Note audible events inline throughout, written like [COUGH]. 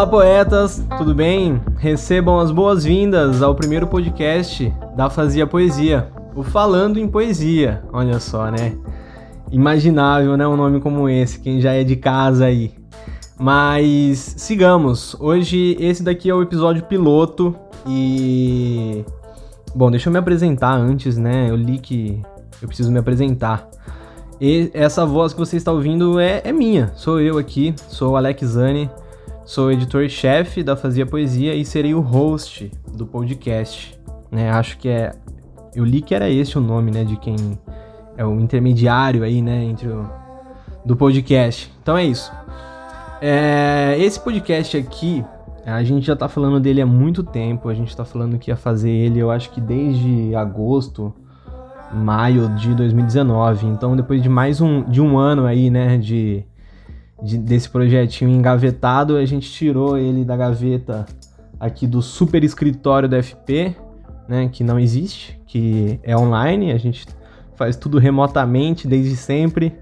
Olá, poetas, tudo bem? Recebam as boas-vindas ao primeiro podcast da Fazia Poesia, o Falando em Poesia. Olha só, né? Imaginável, né? Um nome como esse, quem já é de casa aí. Mas sigamos. Hoje esse daqui é o episódio piloto e bom, deixa eu me apresentar antes, né? Eu li que eu preciso me apresentar. E essa voz que você está ouvindo é, é minha, sou eu aqui, sou o Alex Zani, sou editor-chefe da Fazia Poesia e serei o host do podcast. Né? Acho que é. Eu li que era esse o nome, né? De quem é o intermediário aí, né? Entre o. do podcast. Então é isso. É, esse podcast aqui, a gente já tá falando dele há muito tempo. A gente tá falando que ia fazer ele, eu acho que desde agosto, maio de 2019. Então, depois de mais um, de um ano aí, né, de, de, desse projetinho engavetado, a gente tirou ele da gaveta aqui do super escritório da FP, né, que não existe, que é online. A gente faz tudo remotamente desde sempre.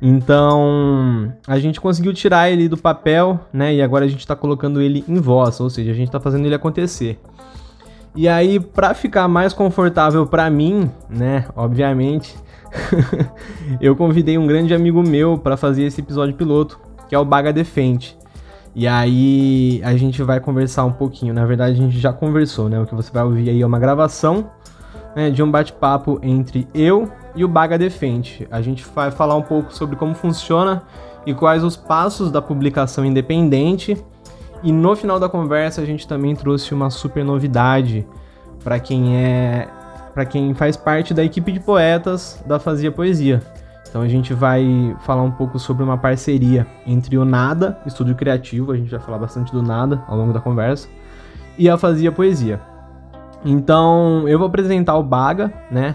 Então, a gente conseguiu tirar ele do papel, né? E agora a gente está colocando ele em voz, ou seja, a gente está fazendo ele acontecer. E aí, para ficar mais confortável para mim, né? Obviamente, [LAUGHS] eu convidei um grande amigo meu para fazer esse episódio piloto, que é o Baga Defende. E aí a gente vai conversar um pouquinho. Na verdade, a gente já conversou, né? O que você vai ouvir aí é uma gravação né, de um bate-papo entre eu e o Baga Defende. A gente vai falar um pouco sobre como funciona e quais os passos da publicação independente. E no final da conversa a gente também trouxe uma super novidade para quem é para quem faz parte da equipe de poetas da Fazia Poesia. Então a gente vai falar um pouco sobre uma parceria entre o Nada, Estúdio Criativo, a gente vai falar bastante do Nada ao longo da conversa, e a Fazia Poesia. Então eu vou apresentar o Baga, né?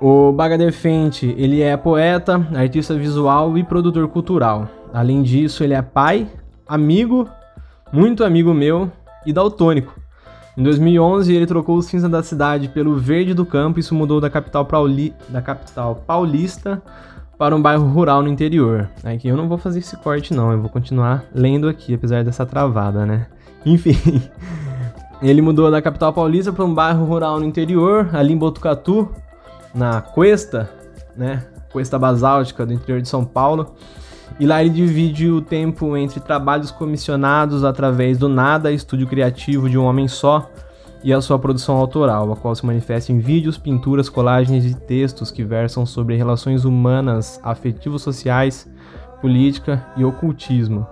O Baga Defente, ele é poeta, artista visual e produtor cultural. Além disso, ele é pai, amigo, muito amigo meu e daltônico. Em 2011, ele trocou o cinza da cidade pelo verde do campo se mudou da capital, Pauli... da capital paulista para um bairro rural no interior. Aqui eu não vou fazer esse corte não, eu vou continuar lendo aqui, apesar dessa travada, né? [LAUGHS] Enfim, ele mudou da capital paulista para um bairro rural no interior, ali em Botucatu, na Cuesta, né? Cuesta Basáltica do interior de São Paulo. E lá ele divide o tempo entre trabalhos comissionados através do nada, estúdio criativo de um homem só, e a sua produção autoral, a qual se manifesta em vídeos, pinturas, colagens e textos que versam sobre relações humanas, afetivos sociais, política e ocultismo.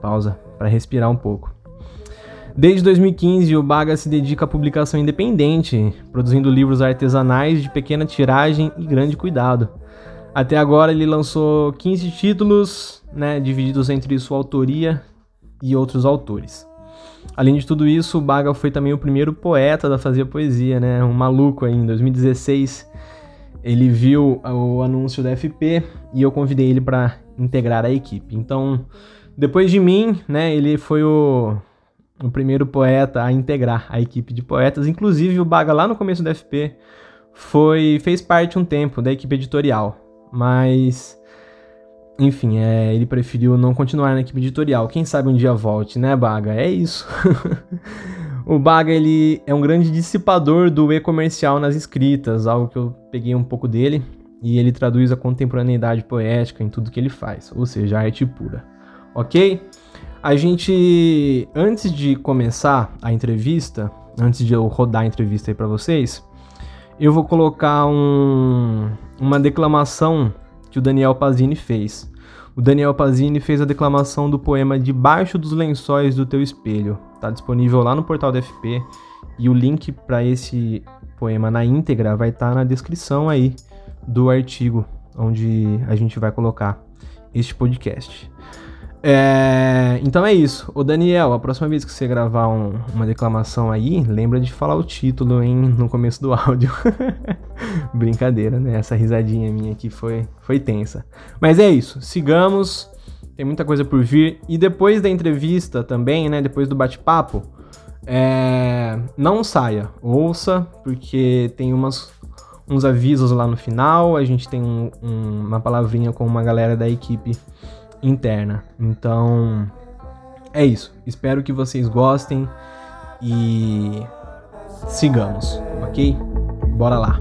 pausa para respirar um pouco. Desde 2015, o Baga se dedica à publicação independente, produzindo livros artesanais de pequena tiragem e grande cuidado. Até agora ele lançou 15 títulos, né, divididos entre sua autoria e outros autores. Além de tudo isso, Baga foi também o primeiro poeta da Fazia Poesia, né, um maluco aí, em 2016. Ele viu o anúncio da FP e eu convidei ele para integrar a equipe. Então, depois de mim, né, ele foi o o primeiro poeta a integrar a equipe de poetas. Inclusive, o Baga, lá no começo do FP, foi, fez parte um tempo da equipe editorial. Mas, enfim, é, ele preferiu não continuar na equipe editorial. Quem sabe um dia volte, né, Baga? É isso. [LAUGHS] o Baga, ele é um grande dissipador do e-comercial nas escritas, algo que eu peguei um pouco dele. E ele traduz a contemporaneidade poética em tudo que ele faz, ou seja, arte pura. Ok? A gente, antes de começar a entrevista, antes de eu rodar a entrevista aí para vocês, eu vou colocar um, uma declamação que o Daniel Pazini fez. O Daniel Pazini fez a declamação do poema Debaixo dos Lençóis do Teu Espelho. Está disponível lá no portal da FP e o link para esse poema na íntegra vai estar tá na descrição aí do artigo onde a gente vai colocar este podcast. É, então é isso. O Daniel, a próxima vez que você gravar um, uma declamação aí, lembra de falar o título hein, no começo do [LAUGHS] áudio. Brincadeira, né? Essa risadinha minha aqui foi, foi tensa. Mas é isso. Sigamos. Tem muita coisa por vir. E depois da entrevista também, né? Depois do bate-papo, é, não saia. Ouça, porque tem umas, uns avisos lá no final. A gente tem um, um, uma palavrinha com uma galera da equipe interna. Então, é isso. Espero que vocês gostem e sigamos, ok? Bora lá.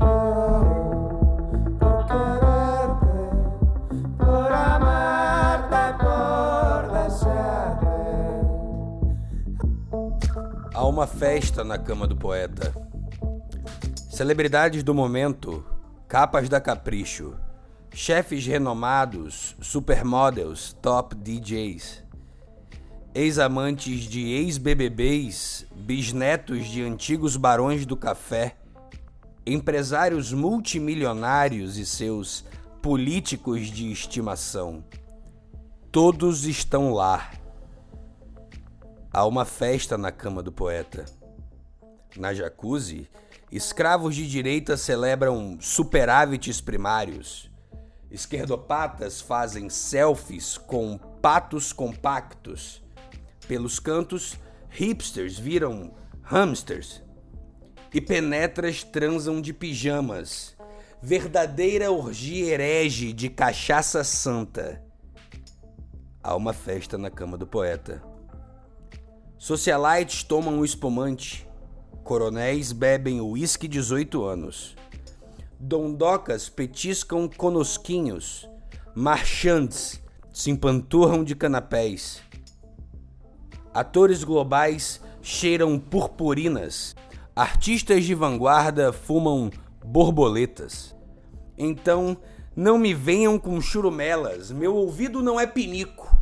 Há uma festa na cama do poeta. Celebridades do momento, capas da Capricho, chefes renomados, supermodels, top DJs, ex-amantes de ex-BBBs, bisnetos de antigos barões do café, empresários multimilionários e seus políticos de estimação. Todos estão lá. Há uma festa na cama do poeta. Na jacuzzi, escravos de direita celebram superávites primários. Esquerdopatas fazem selfies com patos compactos. Pelos cantos, hipsters viram hamsters. E penetras transam de pijamas. Verdadeira orgia herege de cachaça santa. Há uma festa na cama do poeta. Socialites tomam o espumante. Coronéis bebem o uísque 18 anos. Dondocas petiscam conosquinhos. Marchantes se empanturram de canapés. Atores globais cheiram purpurinas. Artistas de vanguarda fumam borboletas. Então, não me venham com churumelas, meu ouvido não é pinico.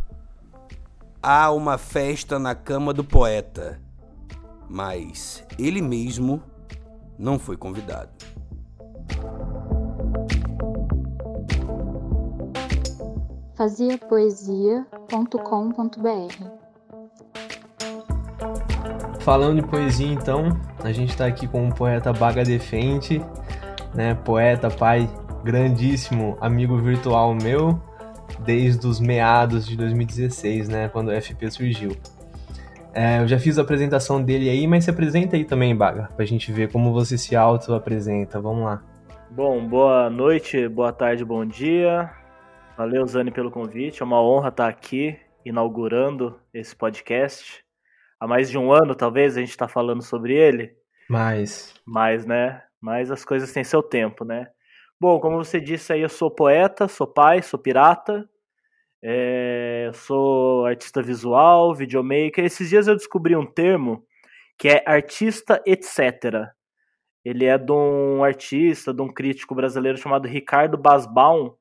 Há uma festa na cama do poeta, mas ele mesmo não foi convidado. faziapoesia.com.br Falando de poesia, então, a gente está aqui com o poeta Baga Defente, né? Poeta, pai, grandíssimo amigo virtual meu, desde os meados de 2016, né? Quando o FP surgiu. É, eu já fiz a apresentação dele aí, mas se apresenta aí também, Baga, pra gente ver como você se auto-apresenta. Vamos lá. Bom, boa noite, boa tarde, bom dia. Valeu, Zane, pelo convite. É uma honra estar aqui inaugurando esse podcast. Há mais de um ano, talvez, a gente está falando sobre ele. Mas. Mas, né? Mas as coisas têm seu tempo, né? Bom, como você disse aí, eu sou poeta, sou pai, sou pirata, é, sou artista visual, videomaker. Esses dias eu descobri um termo que é artista etc. Ele é de um artista, de um crítico brasileiro chamado Ricardo Basbaum,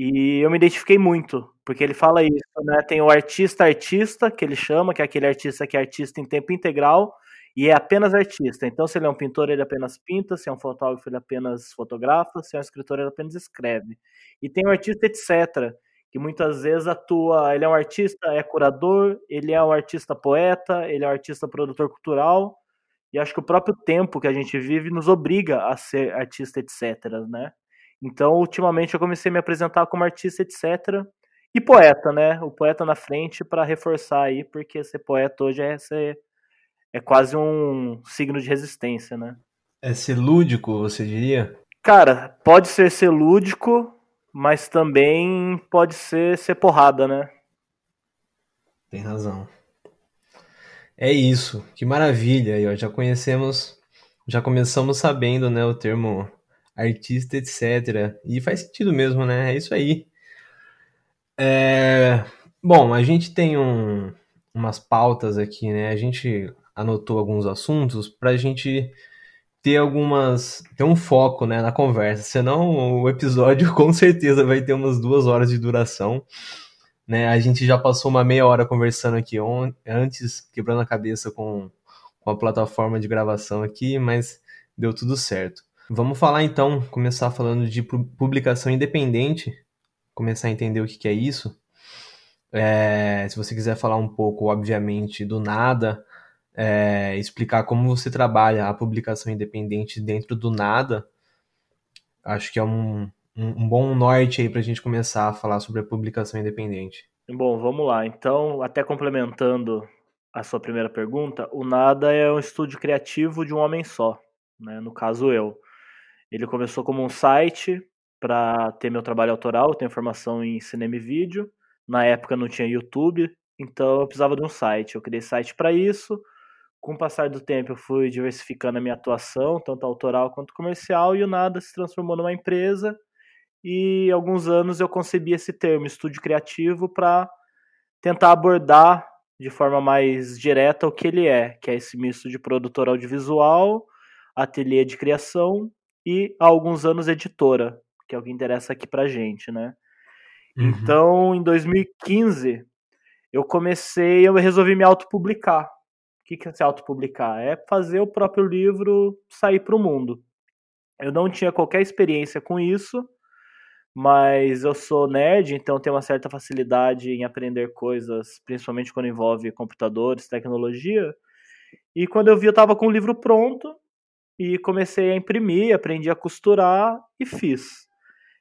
e eu me identifiquei muito, porque ele fala isso, né? Tem o artista artista, que ele chama, que é aquele artista que é artista em tempo integral e é apenas artista. Então, se ele é um pintor, ele apenas pinta, se é um fotógrafo, ele apenas fotografa, se é um escritor, ele apenas escreve. E tem o artista etc, que muitas vezes atua, ele é um artista, é curador, ele é um artista poeta, ele é um artista produtor cultural, e acho que o próprio tempo que a gente vive nos obriga a ser artista etc, né? Então, ultimamente, eu comecei a me apresentar como artista, etc. E poeta, né? O poeta na frente para reforçar aí, porque ser poeta hoje é ser, é quase um signo de resistência, né? É ser lúdico, você diria? Cara, pode ser ser lúdico, mas também pode ser ser porrada, né? Tem razão. É isso, que maravilha. aí, ó, já conhecemos, já começamos sabendo, né, o termo artista, etc. E faz sentido mesmo, né? É isso aí. É... Bom, a gente tem um, umas pautas aqui, né? A gente anotou alguns assuntos para a gente ter algumas. ter um foco né, na conversa. Senão o episódio [LAUGHS] com certeza vai ter umas duas horas de duração. Né? A gente já passou uma meia hora conversando aqui antes, quebrando a cabeça com, com a plataforma de gravação aqui, mas deu tudo certo. Vamos falar então, começar falando de publicação independente, começar a entender o que, é isso. É, se você quiser falar um pouco, obviamente, do nada, é, explicar como você trabalha a publicação independente dentro do nada, acho que é um, um, um bom norte aí para a gente começar a falar sobre a publicação independente. Bom, vamos lá. Então, até complementando a sua primeira pergunta, o Nada é um estúdio criativo de um homem só, né? no caso eu. Ele começou como um site para ter meu trabalho autoral, eu tenho formação em cinema e vídeo. Na época não tinha YouTube, então eu precisava de um site. Eu criei site para isso. Com o passar do tempo, eu fui diversificando a minha atuação, tanto autoral quanto comercial, e o Nada se transformou numa empresa. E alguns anos eu concebi esse termo, estúdio criativo, para tentar abordar de forma mais direta o que ele é, que é esse misto de produtor audiovisual, ateliê de criação e há alguns anos editora, que é o que interessa aqui pra gente, né? Uhum. Então, em 2015, eu comecei, eu resolvi me autopublicar. O que, que é se autopublicar? É fazer o próprio livro sair para o mundo. Eu não tinha qualquer experiência com isso, mas eu sou nerd, então tenho uma certa facilidade em aprender coisas, principalmente quando envolve computadores, tecnologia. E quando eu vi, eu estava com o livro pronto e comecei a imprimir, aprendi a costurar e fiz.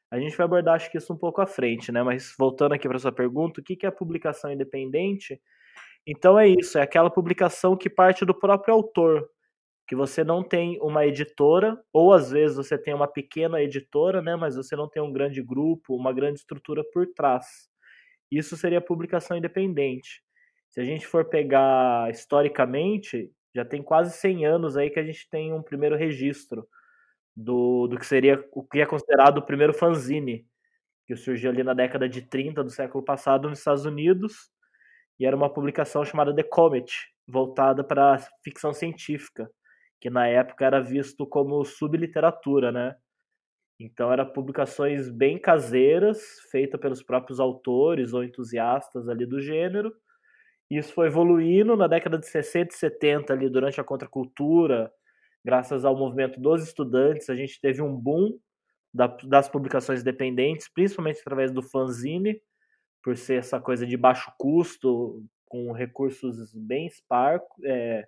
A gente vai abordar, acho que isso um pouco à frente, né? Mas voltando aqui para sua pergunta, o que é publicação independente? Então é isso, é aquela publicação que parte do próprio autor, que você não tem uma editora, ou às vezes você tem uma pequena editora, né? Mas você não tem um grande grupo, uma grande estrutura por trás. Isso seria publicação independente. Se a gente for pegar historicamente, já tem quase 100 anos aí que a gente tem um primeiro registro do, do que seria o que é considerado o primeiro fanzine, que surgiu ali na década de 30 do século passado nos Estados Unidos, e era uma publicação chamada The Comet, voltada para ficção científica, que na época era visto como subliteratura, né? Então eram publicações bem caseiras, feitas pelos próprios autores ou entusiastas ali do gênero. Isso foi evoluindo na década de 60 e 70 ali durante a contracultura, graças ao movimento dos estudantes, a gente teve um boom da, das publicações dependentes, principalmente através do fanzine, por ser essa coisa de baixo custo, com recursos bem esparcos, é,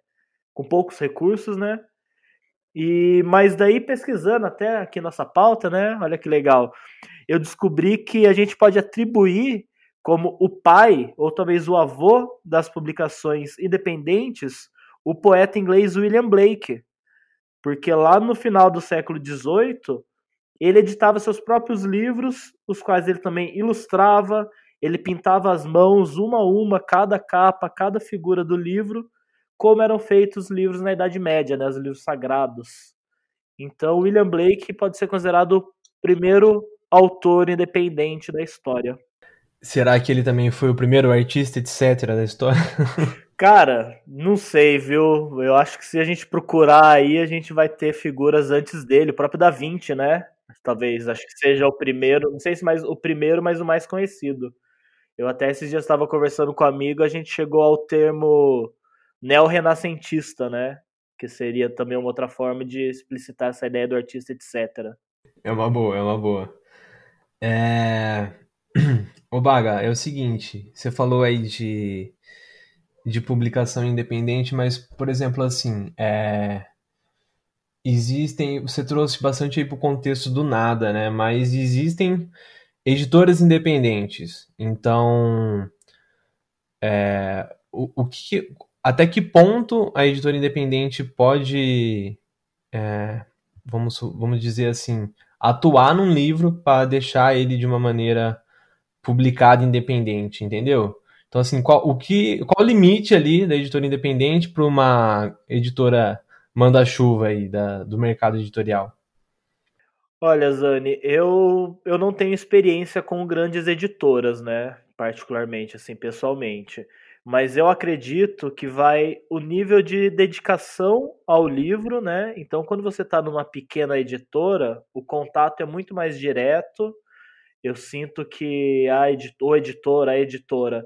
com poucos recursos, né? E mas daí pesquisando até aqui nossa pauta, né? Olha que legal. Eu descobri que a gente pode atribuir como o pai ou talvez o avô das publicações independentes o poeta inglês William Blake, porque lá no final do século XVIII ele editava seus próprios livros, os quais ele também ilustrava, ele pintava as mãos uma a uma, cada capa, cada figura do livro, como eram feitos os livros na Idade Média, né, os livros sagrados. Então, William Blake pode ser considerado o primeiro autor independente da história. Será que ele também foi o primeiro artista, etc., da história? [LAUGHS] Cara, não sei, viu? Eu acho que se a gente procurar aí, a gente vai ter figuras antes dele, o próprio Da Vinci, né? Talvez, acho que seja o primeiro, não sei se mais o primeiro, mas o mais conhecido. Eu até esses dias estava conversando com um amigo, a gente chegou ao termo neo-renascentista, né? Que seria também uma outra forma de explicitar essa ideia do artista, etc. É uma boa, é uma boa. É... Ô Baga, é o seguinte, você falou aí de de publicação independente, mas, por exemplo, assim, é, existem, você trouxe bastante aí pro contexto do nada, né? Mas existem editoras independentes. Então, é, o, o que, até que ponto a editora independente pode, é, vamos, vamos dizer assim, atuar num livro para deixar ele de uma maneira publicada independente, entendeu? Então, assim, qual o, que, qual o limite ali da editora independente para uma editora manda-chuva aí da, do mercado editorial? Olha, Zani, eu, eu não tenho experiência com grandes editoras, né? Particularmente, assim, pessoalmente. Mas eu acredito que vai o nível de dedicação ao livro, né? Então, quando você está numa pequena editora, o contato é muito mais direto. Eu sinto que a editor, o editor, a editora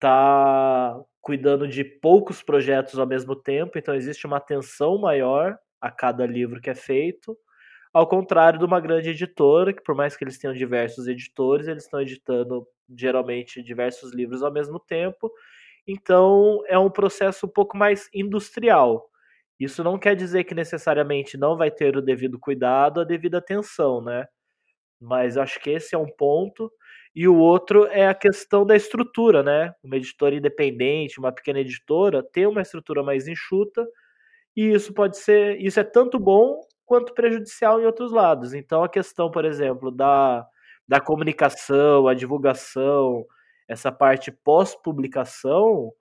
tá cuidando de poucos projetos ao mesmo tempo, então existe uma atenção maior a cada livro que é feito, ao contrário de uma grande editora, que por mais que eles tenham diversos editores, eles estão editando geralmente diversos livros ao mesmo tempo, então é um processo um pouco mais industrial. Isso não quer dizer que necessariamente não vai ter o devido cuidado, a devida atenção, né? Mas acho que esse é um ponto e o outro é a questão da estrutura, né? Uma editora independente, uma pequena editora, ter uma estrutura mais enxuta, e isso pode ser, isso é tanto bom quanto prejudicial em outros lados. Então a questão, por exemplo, da, da comunicação, a divulgação, essa parte pós-publicação,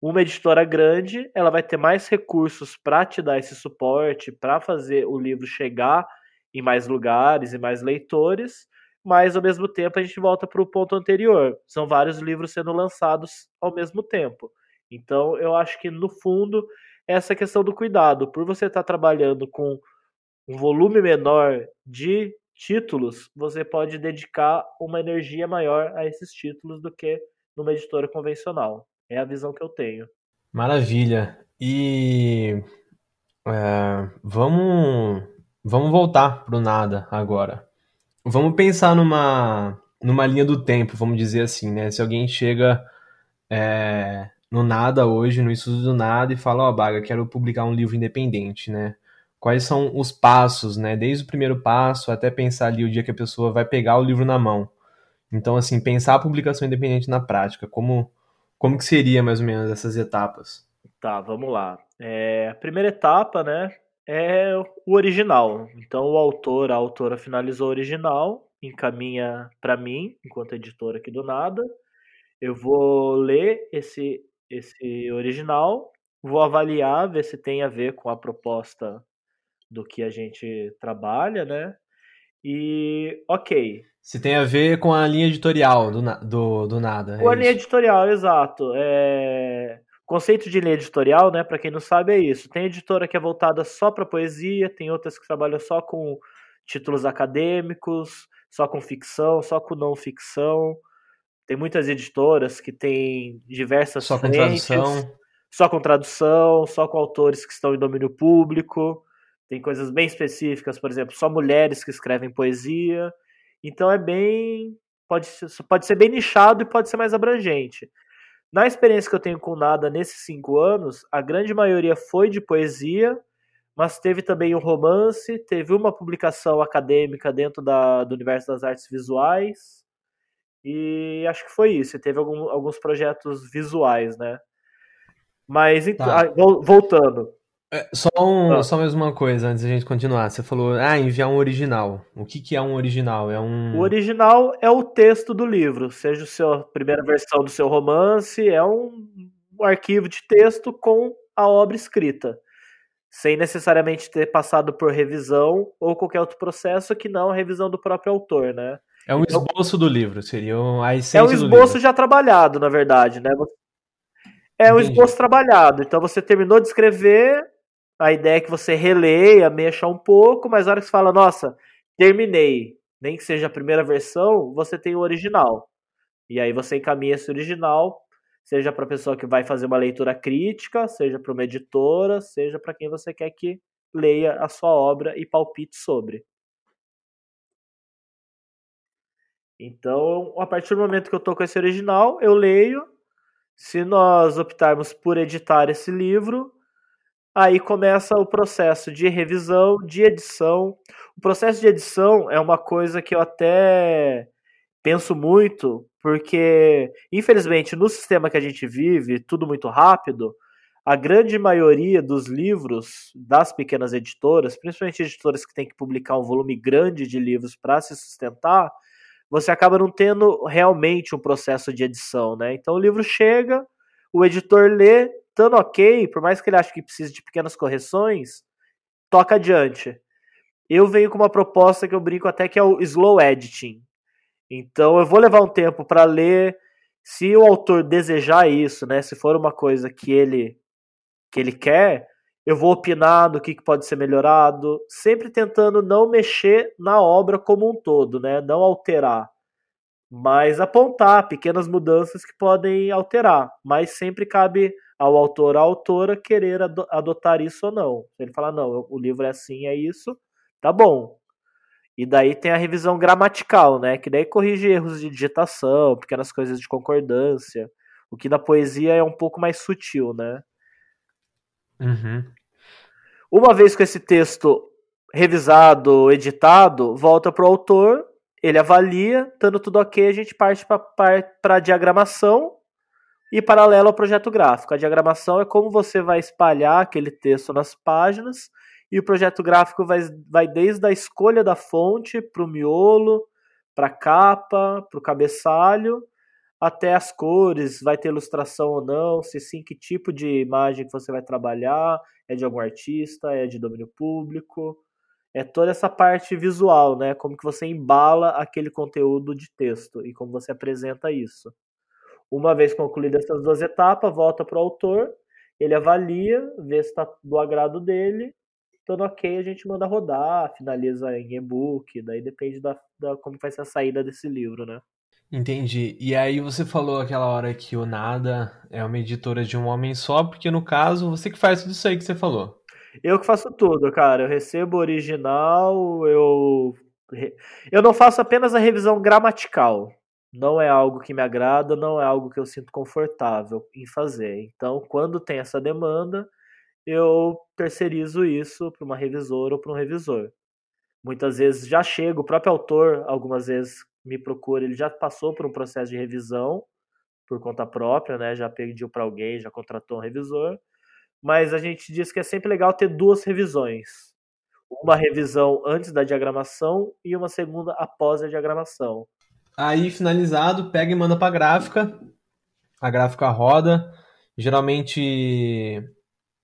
uma editora grande, ela vai ter mais recursos para te dar esse suporte, para fazer o livro chegar em mais lugares e mais leitores, mas ao mesmo tempo a gente volta para o ponto anterior. São vários livros sendo lançados ao mesmo tempo. Então eu acho que no fundo essa questão do cuidado, por você estar tá trabalhando com um volume menor de títulos, você pode dedicar uma energia maior a esses títulos do que numa editora convencional. É a visão que eu tenho. Maravilha. E é, vamos, vamos voltar para o nada agora. Vamos pensar numa, numa linha do tempo, vamos dizer assim, né? Se alguém chega é, no nada hoje, no estudo do nada, e fala, ó, oh, Baga, quero publicar um livro independente, né? Quais são os passos, né? Desde o primeiro passo até pensar ali o dia que a pessoa vai pegar o livro na mão. Então, assim, pensar a publicação independente na prática, como, como que seria mais ou menos essas etapas? Tá, vamos lá. É, a primeira etapa, né, é o original. Então o autor, a autora finalizou o original, encaminha para mim, enquanto editora aqui do nada. Eu vou ler esse esse original, vou avaliar, ver se tem a ver com a proposta do que a gente trabalha, né? E ok. Se tem a ver com a linha editorial do, do, do nada. Com é a linha editorial, exato. É conceito de linha editorial, né, para quem não sabe, é isso. Tem editora que é voltada só para poesia, tem outras que trabalham só com títulos acadêmicos, só com ficção, só com não ficção. Tem muitas editoras que têm diversas só frentes, com tradução, só com tradução, só com autores que estão em domínio público. Tem coisas bem específicas, por exemplo, só mulheres que escrevem poesia. Então é bem pode ser, pode ser bem nichado e pode ser mais abrangente. Na experiência que eu tenho com nada nesses cinco anos, a grande maioria foi de poesia, mas teve também um romance, teve uma publicação acadêmica dentro da, do universo das artes visuais, e acho que foi isso. Teve algum, alguns projetos visuais, né? Mas, tá. Ah, voltando. É, só, um, ah. só mais uma coisa antes da gente continuar. Você falou, ah, enviar um original. O que, que é um original? É um. O original é o texto do livro, seja a primeira versão do seu romance, é um, um arquivo de texto com a obra escrita, sem necessariamente ter passado por revisão ou qualquer outro processo que não a revisão do próprio autor, né? É um então, esboço do livro, seria a essência É um esboço já trabalhado, na verdade, né? É um esboço trabalhado. Então você terminou de escrever, a ideia é que você releia, mexa um pouco, mas na hora que você fala, nossa, terminei, nem que seja a primeira versão, você tem o original. E aí você encaminha esse original, seja para a pessoa que vai fazer uma leitura crítica, seja para uma editora, seja para quem você quer que leia a sua obra e palpite sobre. Então, a partir do momento que eu estou com esse original, eu leio. Se nós optarmos por editar esse livro, Aí começa o processo de revisão, de edição. O processo de edição é uma coisa que eu até penso muito, porque, infelizmente, no sistema que a gente vive, tudo muito rápido, a grande maioria dos livros das pequenas editoras, principalmente editoras que têm que publicar um volume grande de livros para se sustentar, você acaba não tendo realmente um processo de edição, né? Então o livro chega, o editor lê, estando ok, por mais que ele ache que precise de pequenas correções, toca adiante. Eu venho com uma proposta que eu brinco até que é o slow editing. Então eu vou levar um tempo para ler. Se o autor desejar isso, né, se for uma coisa que ele que ele quer, eu vou opinar do que, que pode ser melhorado, sempre tentando não mexer na obra como um todo, né, não alterar mas apontar pequenas mudanças que podem alterar, mas sempre cabe ao autor ou autora querer adotar isso ou não. Ele falar, não, o livro é assim, é isso, tá bom. E daí tem a revisão gramatical, né? Que daí corrige erros de digitação, pequenas coisas de concordância. O que na poesia é um pouco mais sutil, né? Uhum. Uma vez com esse texto revisado, editado, volta para o autor, ele avalia, estando tudo ok, a gente parte para a diagramação e paralelo ao projeto gráfico. A diagramação é como você vai espalhar aquele texto nas páginas, e o projeto gráfico vai, vai desde a escolha da fonte para o miolo, para a capa, para o cabeçalho, até as cores, vai ter ilustração ou não, se sim, que tipo de imagem que você vai trabalhar, é de algum artista, é de domínio público, é toda essa parte visual, né? Como que você embala aquele conteúdo de texto e como você apresenta isso. Uma vez concluídas essas duas etapas, volta para o autor, ele avalia, vê se está do agrado dele, estando ok, a gente manda rodar, finaliza em e-book, daí depende da, da como vai ser a saída desse livro, né? Entendi. E aí você falou aquela hora que o Nada é uma editora de um homem só, porque no caso você que faz tudo isso aí que você falou. Eu que faço tudo, cara. Eu recebo o original, eu eu não faço apenas a revisão gramatical. Não é algo que me agrada, não é algo que eu sinto confortável em fazer. Então, quando tem essa demanda, eu terceirizo isso para uma revisora ou para um revisor. Muitas vezes já chega, o próprio autor, algumas vezes me procura, ele já passou por um processo de revisão por conta própria, né? Já pediu para alguém, já contratou um revisor. Mas a gente diz que é sempre legal ter duas revisões. Uma revisão antes da diagramação e uma segunda após a diagramação. Aí, finalizado, pega e manda para a gráfica. A gráfica roda. Geralmente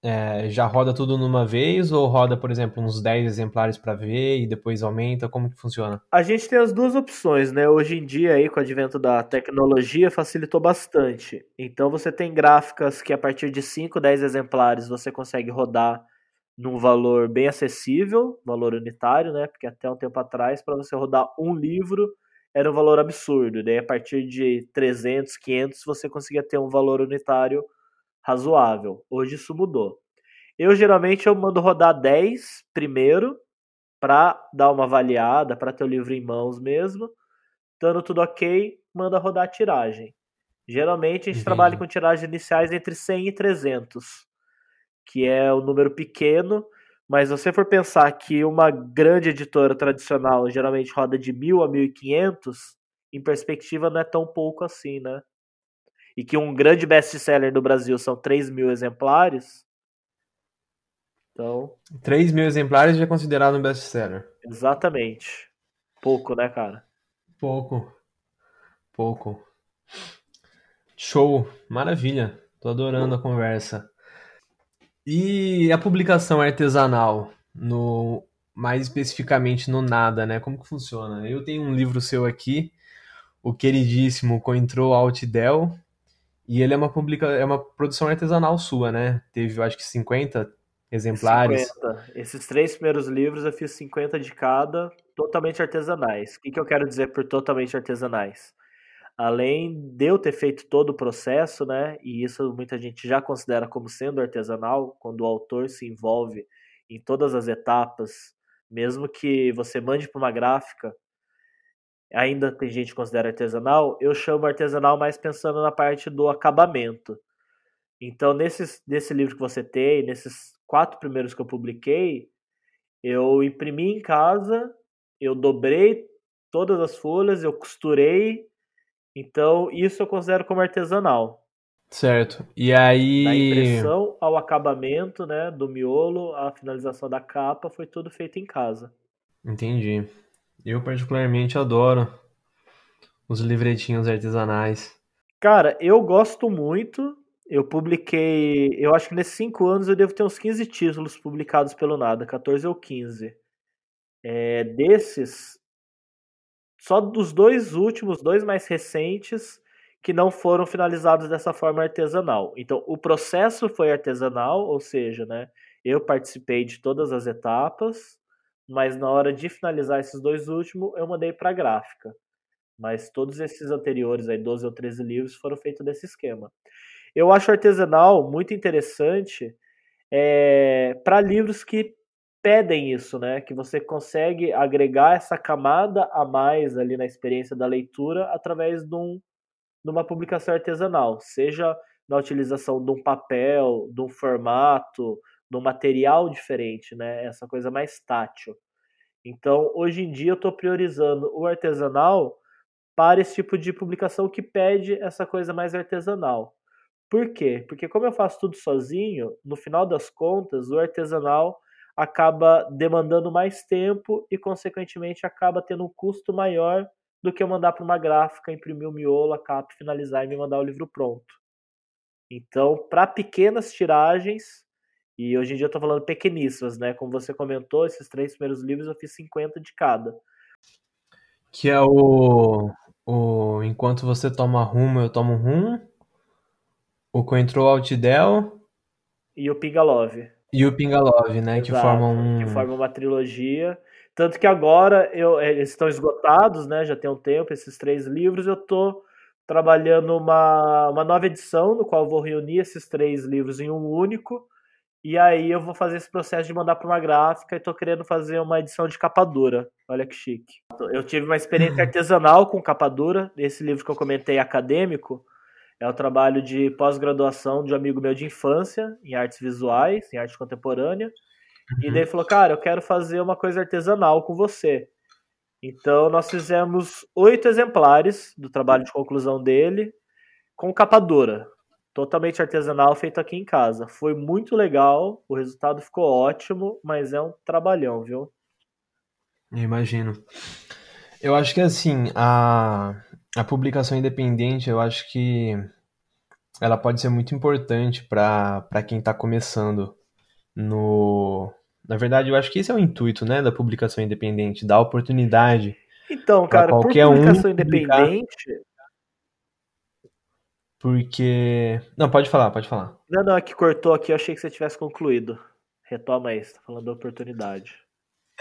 é, já roda tudo numa vez ou roda, por exemplo, uns 10 exemplares para ver e depois aumenta? Como que funciona? A gente tem as duas opções, né? Hoje em dia, aí, com o advento da tecnologia, facilitou bastante. Então, você tem gráficas que a partir de 5, 10 exemplares você consegue rodar num valor bem acessível, valor unitário, né? Porque até um tempo atrás, para você rodar um livro, era um valor absurdo. Daí, a partir de 300, 500, você conseguia ter um valor unitário razoável. Hoje isso mudou. Eu geralmente eu mando rodar 10 primeiro para dar uma avaliada, para ter o livro em mãos mesmo. Dando tudo ok, manda rodar a tiragem. Geralmente a gente Entendi. trabalha com tiragens iniciais entre 100 e 300, que é um número pequeno, mas se você for pensar que uma grande editora tradicional geralmente roda de 1.000 a 1.500, em perspectiva não é tão pouco assim, né? e que um grande best-seller do Brasil são 3 mil exemplares. Então. 3 mil exemplares já é considerado um best-seller. Exatamente. Pouco, né, cara? Pouco. Pouco. Show. Maravilha. Tô adorando a conversa. E a publicação artesanal, no mais especificamente no nada, né? Como que funciona? Eu tenho um livro seu aqui, o queridíssimo Cointro Altidel, e ele é uma publica, é uma produção artesanal sua, né? Teve, eu acho que 50 exemplares. 50. Esses três primeiros livros eu fiz 50 de cada, totalmente artesanais. O que, que eu quero dizer por totalmente artesanais? Além de eu ter feito todo o processo, né? E isso muita gente já considera como sendo artesanal, quando o autor se envolve em todas as etapas, mesmo que você mande para uma gráfica ainda tem gente que considera artesanal, eu chamo artesanal mais pensando na parte do acabamento. Então, nesses, nesse livro que você tem, nesses quatro primeiros que eu publiquei, eu imprimi em casa, eu dobrei todas as folhas, eu costurei. Então, isso eu considero como artesanal. Certo. E aí. Da impressão ao acabamento, né? Do miolo, a finalização da capa, foi tudo feito em casa. Entendi. Eu particularmente adoro os livretinhos artesanais. Cara, eu gosto muito. Eu publiquei. Eu acho que nesses cinco anos eu devo ter uns 15 títulos publicados pelo Nada, 14 ou 15. É, desses, só dos dois últimos, dois mais recentes, que não foram finalizados dessa forma artesanal. Então, o processo foi artesanal, ou seja, né, eu participei de todas as etapas, mas na hora de finalizar esses dois últimos, eu mandei para a gráfica. Mas todos esses anteriores, aí 12 ou 13 livros, foram feitos desse esquema. Eu acho artesanal muito interessante é, para livros que pedem isso, né? Que você consegue agregar essa camada a mais ali na experiência da leitura através de, um, de uma publicação artesanal, seja na utilização de um papel, de um formato, no material diferente, né? Essa coisa mais tátil. Então, hoje em dia, eu estou priorizando o artesanal para esse tipo de publicação que pede essa coisa mais artesanal. Por quê? Porque como eu faço tudo sozinho, no final das contas, o artesanal acaba demandando mais tempo e, consequentemente, acaba tendo um custo maior do que eu mandar para uma gráfica, imprimir o miolo, a capa, finalizar e me mandar o livro pronto. Então, para pequenas tiragens, e hoje em dia eu estou falando pequeníssimas, né? Como você comentou, esses três primeiros livros eu fiz 50 de cada. Que é o, o Enquanto Você Toma Rumo, Eu Tomo Rumo, o Control Altidel e o Pingalove. E o Pingalove, né? Exato, que formam um... Que formam uma trilogia. Tanto que agora eu, é, eles estão esgotados, né? Já tem um tempo, esses três livros. Eu estou trabalhando uma, uma nova edição, no qual vou reunir esses três livros em um único. E aí eu vou fazer esse processo de mandar para uma gráfica e estou querendo fazer uma edição de capa dura. Olha que chique. Eu tive uma experiência [LAUGHS] artesanal com capa dura. Esse livro que eu comentei, acadêmico, é o trabalho de pós-graduação de um amigo meu de infância, em artes visuais, em arte contemporânea. Uhum. E daí ele falou, cara, eu quero fazer uma coisa artesanal com você. Então nós fizemos oito exemplares do trabalho de conclusão dele com capa dura, totalmente artesanal, feito aqui em casa. Foi muito legal, o resultado ficou ótimo, mas é um trabalhão, viu? Eu imagino. Eu acho que assim, a, a publicação independente, eu acho que ela pode ser muito importante para quem está começando no. Na verdade, eu acho que esse é o intuito, né, da publicação independente, dar oportunidade. Então, cara, qualquer publicação um independente. Porque. Não, pode falar, pode falar. Não, não, é que cortou aqui, eu achei que você tivesse concluído. Retoma aí, você tá falando da oportunidade.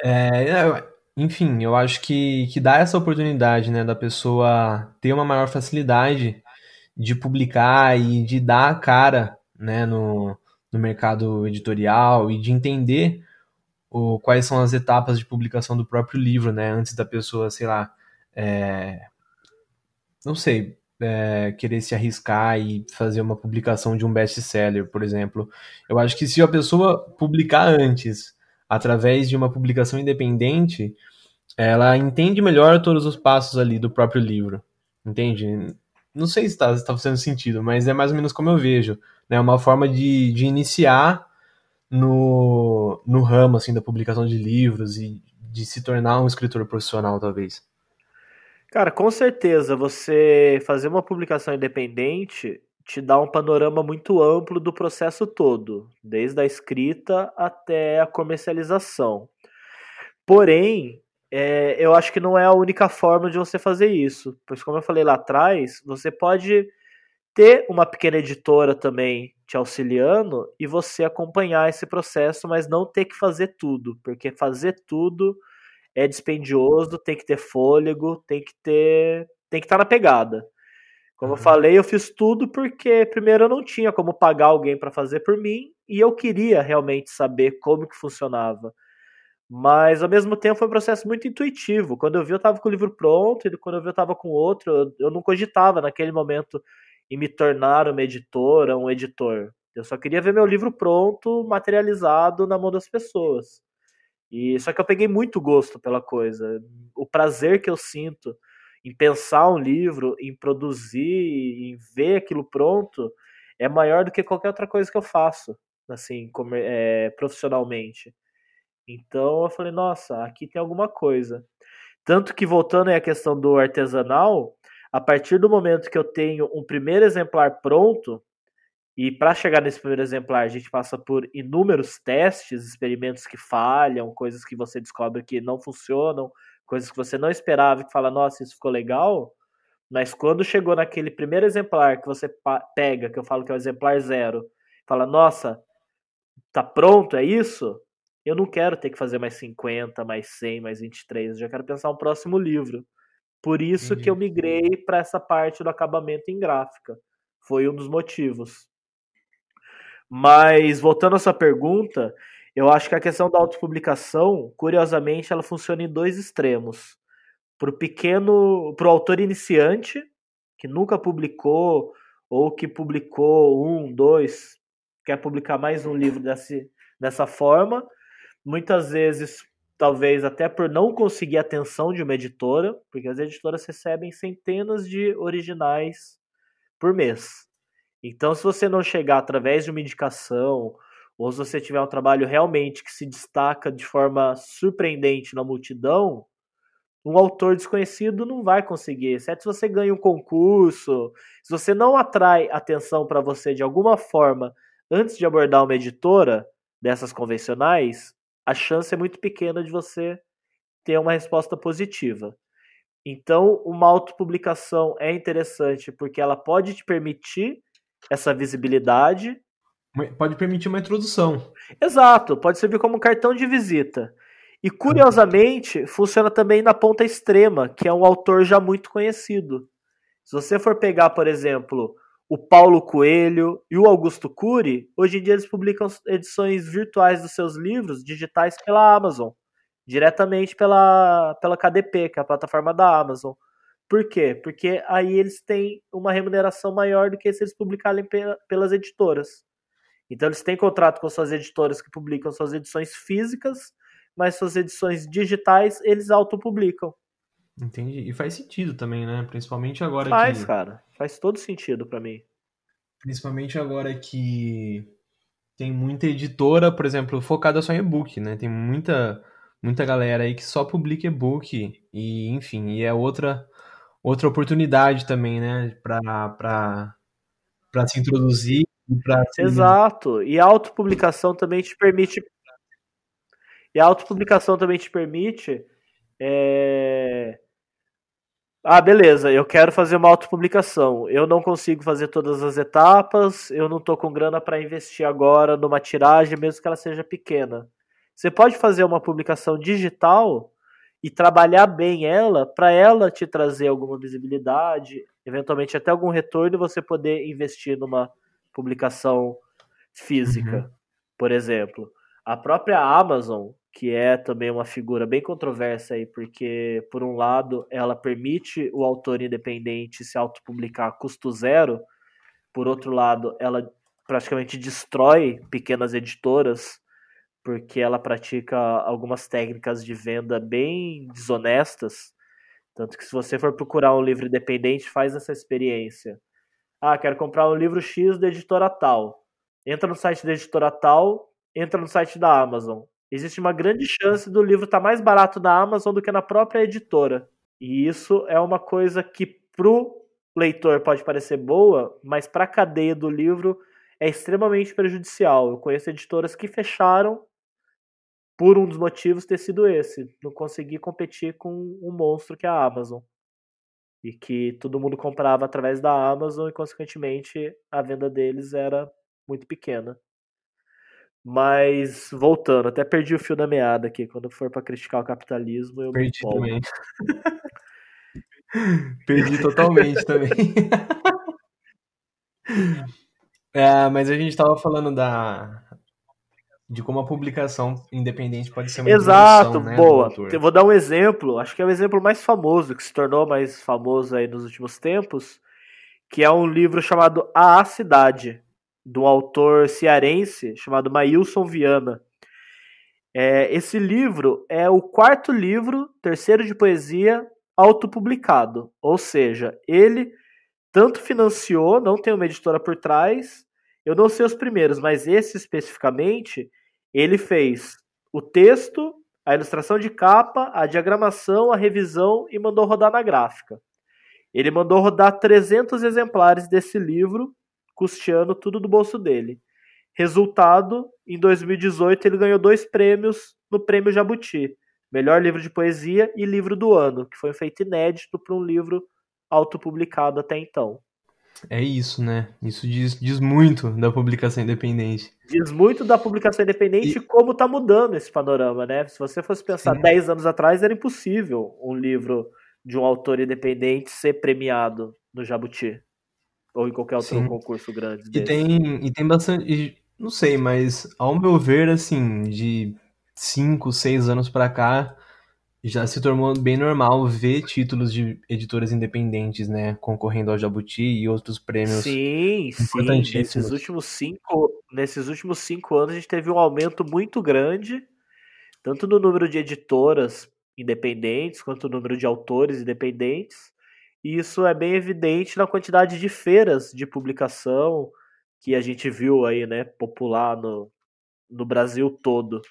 É, enfim, eu acho que, que dá essa oportunidade, né, da pessoa ter uma maior facilidade de publicar e de dar a cara, né, no, no mercado editorial e de entender o, quais são as etapas de publicação do próprio livro, né, antes da pessoa, sei lá, é, não sei, é, querer se arriscar e fazer uma publicação de um best-seller, por exemplo. Eu acho que se a pessoa publicar antes através de uma publicação independente, ela entende melhor todos os passos ali do próprio livro. Entende? Não sei se está tá fazendo sentido, mas é mais ou menos como eu vejo. Né? Uma forma de, de iniciar no, no ramo assim, da publicação de livros e de se tornar um escritor profissional, talvez. Cara, com certeza, você fazer uma publicação independente te dá um panorama muito amplo do processo todo, desde a escrita até a comercialização. Porém, é, eu acho que não é a única forma de você fazer isso, pois como eu falei lá atrás, você pode ter uma pequena editora também te auxiliando e você acompanhar esse processo, mas não ter que fazer tudo, porque fazer tudo é dispendioso, tem que ter fôlego, tem que ter, tem que estar na pegada. Como eu uhum. falei, eu fiz tudo porque primeiro eu não tinha como pagar alguém para fazer por mim e eu queria realmente saber como que funcionava. Mas ao mesmo tempo foi um processo muito intuitivo. Quando eu vi, eu estava com o livro pronto, e quando eu vi, eu estava com outro, eu, não cogitava naquele momento em me tornar uma editora, um editor. Eu só queria ver meu livro pronto, materializado na mão das pessoas. E só que eu peguei muito gosto pela coisa. O prazer que eu sinto em pensar um livro, em produzir, em ver aquilo pronto, é maior do que qualquer outra coisa que eu faço, assim, como, é, profissionalmente. Então eu falei, nossa, aqui tem alguma coisa. Tanto que voltando aí à questão do artesanal, a partir do momento que eu tenho um primeiro exemplar pronto, e para chegar nesse primeiro exemplar, a gente passa por inúmeros testes, experimentos que falham, coisas que você descobre que não funcionam, coisas que você não esperava e fala, nossa, isso ficou legal. Mas quando chegou naquele primeiro exemplar que você pega, que eu falo que é o exemplar zero, fala, nossa, tá pronto, é isso? Eu não quero ter que fazer mais 50, mais 100, mais 23. Eu já quero pensar um próximo livro. Por isso Entendi. que eu migrei para essa parte do acabamento em gráfica. Foi um dos motivos. Mas voltando à sua pergunta, eu acho que a questão da autopublicação, curiosamente, ela funciona em dois extremos. Para o pequeno, para o autor iniciante, que nunca publicou, ou que publicou um, dois, quer publicar mais um livro desse, dessa forma, muitas vezes, talvez até por não conseguir a atenção de uma editora, porque as editoras recebem centenas de originais por mês. Então, se você não chegar através de uma indicação, ou se você tiver um trabalho realmente que se destaca de forma surpreendente na multidão, um autor desconhecido não vai conseguir, exceto se você ganha um concurso, se você não atrai atenção para você de alguma forma antes de abordar uma editora dessas convencionais, a chance é muito pequena de você ter uma resposta positiva. Então, uma autopublicação é interessante porque ela pode te permitir essa visibilidade. Pode permitir uma introdução. Exato, pode servir como um cartão de visita. E curiosamente, funciona também na ponta extrema, que é um autor já muito conhecido. Se você for pegar, por exemplo, o Paulo Coelho e o Augusto Cury, hoje em dia eles publicam edições virtuais dos seus livros digitais pela Amazon, diretamente pela, pela KDP, que é a plataforma da Amazon. Por quê? Porque aí eles têm uma remuneração maior do que se eles publicarem pelas editoras. Então eles têm contrato com suas editoras que publicam suas edições físicas mas suas edições digitais eles autopublicam. Entendi. E faz sentido também, né? Principalmente agora faz, que... cara. Faz todo sentido para mim. Principalmente agora que tem muita editora, por exemplo, focada só em e-book, né? Tem muita muita galera aí que só publica e-book e, enfim, e é outra outra oportunidade também, né, para para para se introduzir para Exato. E a autopublicação também te permite e a autopublicação também te permite. É... Ah, beleza, eu quero fazer uma autopublicação. Eu não consigo fazer todas as etapas, eu não estou com grana para investir agora numa tiragem, mesmo que ela seja pequena. Você pode fazer uma publicação digital e trabalhar bem ela para ela te trazer alguma visibilidade, eventualmente até algum retorno e você poder investir numa publicação física, uhum. por exemplo. A própria Amazon, que é também uma figura bem controversa aí, porque, por um lado, ela permite o autor independente se autopublicar a custo zero, por outro lado, ela praticamente destrói pequenas editoras, porque ela pratica algumas técnicas de venda bem desonestas. Tanto que, se você for procurar um livro independente, faz essa experiência. Ah, quero comprar um livro X da editora tal. Entra no site da editora tal, entra no site da Amazon existe uma grande chance do livro estar tá mais barato na Amazon do que na própria editora. E isso é uma coisa que pro leitor pode parecer boa, mas para a cadeia do livro é extremamente prejudicial. Eu conheço editoras que fecharam por um dos motivos ter sido esse, não conseguir competir com um monstro que é a Amazon. E que todo mundo comprava através da Amazon e, consequentemente, a venda deles era muito pequena. Mas, voltando, até perdi o fio da meada aqui. Quando for para criticar o capitalismo, eu perdi me também. [LAUGHS] perdi totalmente também. [LAUGHS] é, mas a gente estava falando da de como a publicação independente pode ser uma Exato, né, boa. Eu vou dar um exemplo, acho que é o exemplo mais famoso, que se tornou mais famoso aí nos últimos tempos, que é um livro chamado A Cidade, do autor cearense chamado Maílson Viana. É, esse livro é o quarto livro, terceiro de poesia, autopublicado. Ou seja, ele tanto financiou, não tem uma editora por trás. Eu não sei os primeiros, mas esse especificamente, ele fez o texto, a ilustração de capa, a diagramação, a revisão e mandou rodar na gráfica. Ele mandou rodar 300 exemplares desse livro custeando tudo do bolso dele. Resultado, em 2018 ele ganhou dois prêmios no Prêmio Jabuti, melhor livro de poesia e livro do ano, que foi um feito inédito para um livro autopublicado até então. É isso, né? Isso diz, diz muito da publicação independente. Diz muito da publicação independente e como está mudando esse panorama, né? Se você fosse pensar Sim. 10 anos atrás, era impossível um livro de um autor independente ser premiado no Jabuti. Ou em qualquer outro Sim. concurso grande. E tem, e tem bastante. Não sei, mas ao meu ver, assim, de 5, 6 anos para cá, já se tornou bem normal ver títulos de editoras independentes, né, concorrendo ao Jabuti e outros prêmios. Sim, sim. Nesses últimos cinco, nesses últimos cinco anos a gente teve um aumento muito grande, tanto no número de editoras independentes quanto no número de autores independentes. E isso é bem evidente na quantidade de feiras de publicação que a gente viu aí, né, popular no, no Brasil todo.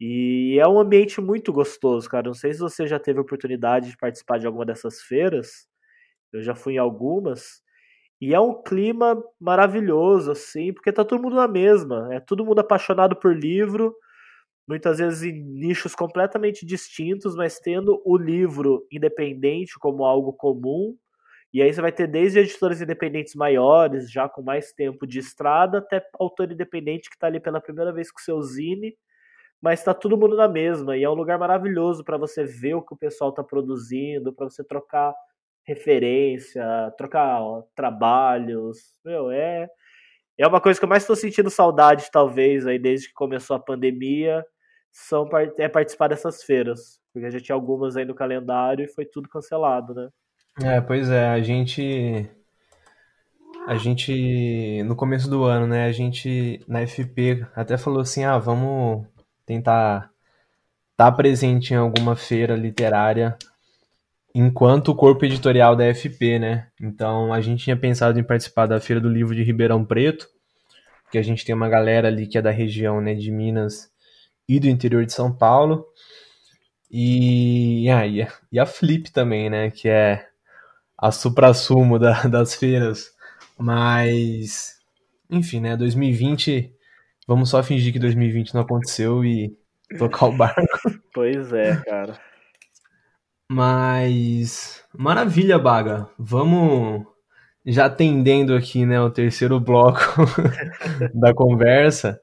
E é um ambiente muito gostoso, cara. Não sei se você já teve oportunidade de participar de alguma dessas feiras. Eu já fui em algumas. E é um clima maravilhoso, assim, porque tá todo mundo na mesma. É todo mundo apaixonado por livro, muitas vezes em nichos completamente distintos, mas tendo o livro independente como algo comum. E aí você vai ter desde editores independentes maiores, já com mais tempo de estrada, até autor independente que está ali pela primeira vez com seu zine, mas está todo mundo na mesma. E é um lugar maravilhoso para você ver o que o pessoal está produzindo, para você trocar referência, trocar ó, trabalhos. Meu, é, é uma coisa que eu mais estou sentindo saudade, talvez, aí desde que começou a pandemia, são é participar dessas feiras. Porque já tinha algumas aí no calendário e foi tudo cancelado, né? É, pois é, a gente. A gente, no começo do ano, né, a gente na FP até falou assim: ah, vamos tentar estar tá presente em alguma feira literária enquanto corpo editorial da FP, né? Então a gente tinha pensado em participar da Feira do Livro de Ribeirão Preto, que a gente tem uma galera ali que é da região, né, de Minas e do interior de São Paulo. E, ah, e, a, e a Flip também, né, que é a supra-sumo da, [LAUGHS] das feiras. Mas, enfim, né, 2020, vamos só fingir que 2020 não aconteceu e tocar o [LAUGHS] barco. Pois é, cara. Mas maravilha, Baga. Vamos já atendendo aqui, né, o terceiro bloco [LAUGHS] da conversa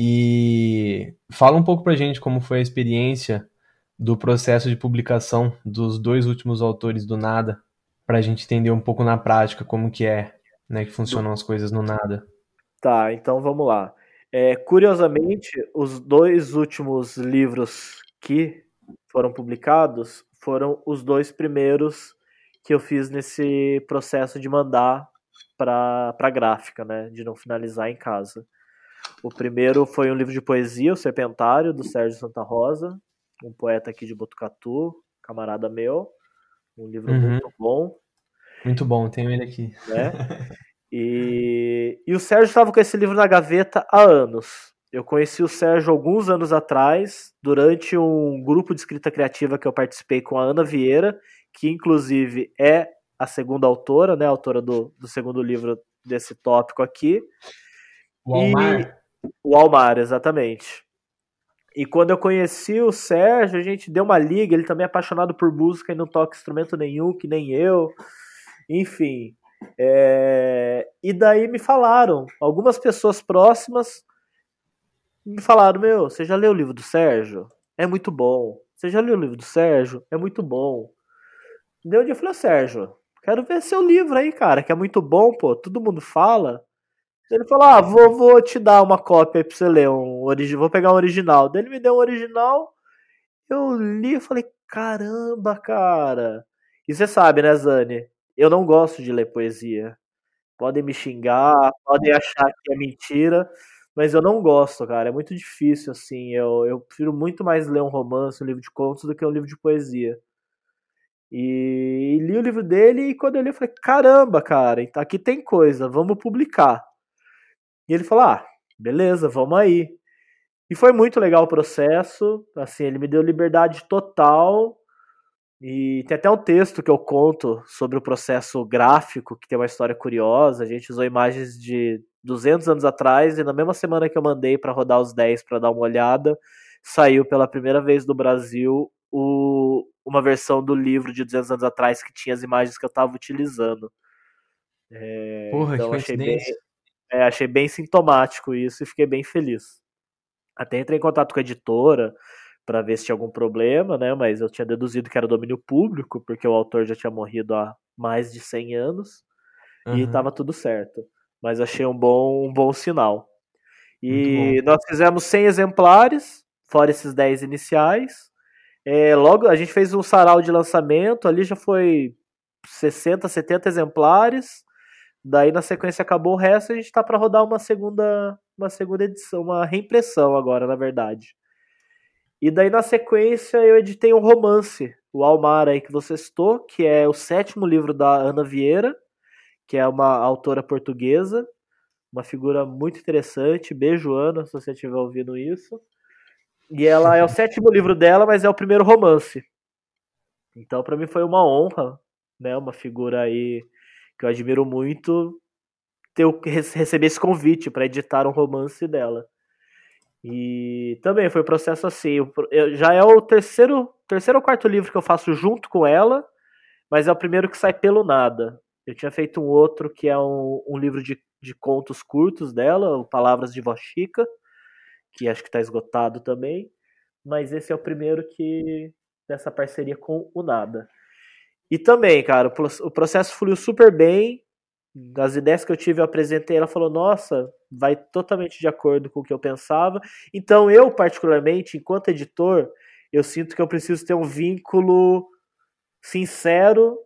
e fala um pouco pra gente como foi a experiência do processo de publicação dos dois últimos autores do Nada, pra gente entender um pouco na prática como que é, né, que funcionam as coisas no Nada. Tá, então vamos lá. É, curiosamente, os dois últimos livros que foram publicados foram os dois primeiros que eu fiz nesse processo de mandar para a gráfica, né, de não finalizar em casa. O primeiro foi um livro de poesia, O Serpentário, do Sérgio Santa Rosa, um poeta aqui de Botucatu, camarada meu. Um livro uhum. muito bom. Muito bom, tenho ele aqui. Né? [LAUGHS] E, e o Sérgio estava com esse livro na gaveta há anos. Eu conheci o Sérgio alguns anos atrás, durante um grupo de escrita criativa que eu participei com a Ana Vieira, que inclusive é a segunda autora, né, a autora do, do segundo livro desse tópico aqui. O Almar? E, o Almar, exatamente. E quando eu conheci o Sérgio, a gente deu uma liga, ele também é apaixonado por música e não toca instrumento nenhum, que nem eu. Enfim. É... E daí me falaram, algumas pessoas próximas me falaram: Meu, você já leu o livro do Sérgio? É muito bom. Você já leu o livro do Sérgio? É muito bom. Deu um dia eu falei: Sérgio, quero ver seu livro aí, cara, que é muito bom, pô. Todo mundo fala. Ele falou: Ah, vou, vou te dar uma cópia pra você ler. Um origi vou pegar um original. Daí ele me deu um original. Eu li e falei: Caramba, cara. E você sabe, né, Zane? Eu não gosto de ler poesia. Podem me xingar, podem achar que é mentira mas eu não gosto, cara. É muito difícil, assim. Eu, eu prefiro muito mais ler um romance, um livro de contos, do que um livro de poesia. E, e li o livro dele e quando eu li, eu falei: caramba, cara, então aqui tem coisa, vamos publicar. E ele falou: ah, beleza, vamos aí. E foi muito legal o processo. Assim, ele me deu liberdade total. E tem até um texto que eu conto sobre o processo gráfico, que tem uma história curiosa. A gente usou imagens de 200 anos atrás, e na mesma semana que eu mandei para rodar os 10 para dar uma olhada, saiu pela primeira vez no Brasil o, uma versão do livro de 200 anos atrás que tinha as imagens que eu estava utilizando. É, Porra, então que achei bem, é, achei bem sintomático isso e fiquei bem feliz. Até entrei em contato com a editora para ver se tinha algum problema, né? Mas eu tinha deduzido que era domínio público, porque o autor já tinha morrido há mais de 100 anos uhum. e estava tudo certo. Mas achei um bom, um bom sinal. E nós fizemos 100 exemplares, fora esses 10 iniciais. É, logo a gente fez um sarau de lançamento, ali já foi 60, 70 exemplares. Daí na sequência acabou o resto, a gente está para rodar uma segunda, uma segunda edição, uma reimpressão agora, na verdade. E daí na sequência eu editei um romance, o Almar aí que você citou, que é o sétimo livro da Ana Vieira, que é uma autora portuguesa, uma figura muito interessante. Beijo, Ana, se você estiver ouvindo isso. E ela é o sétimo livro dela, mas é o primeiro romance. Então, para mim foi uma honra, né? Uma figura aí que eu admiro muito ter receber esse convite para editar um romance dela. E também foi um processo assim. Eu, já é o terceiro, terceiro ou quarto livro que eu faço junto com ela, mas é o primeiro que sai pelo nada. Eu tinha feito um outro que é um, um livro de, de contos curtos dela, Palavras de Voz Chica, que acho que está esgotado também. Mas esse é o primeiro que dessa parceria com o Nada. E também, cara, o processo fluiu super bem. Das ideias que eu tive, eu apresentei, ela falou: Nossa, vai totalmente de acordo com o que eu pensava. Então, eu, particularmente, enquanto editor, eu sinto que eu preciso ter um vínculo sincero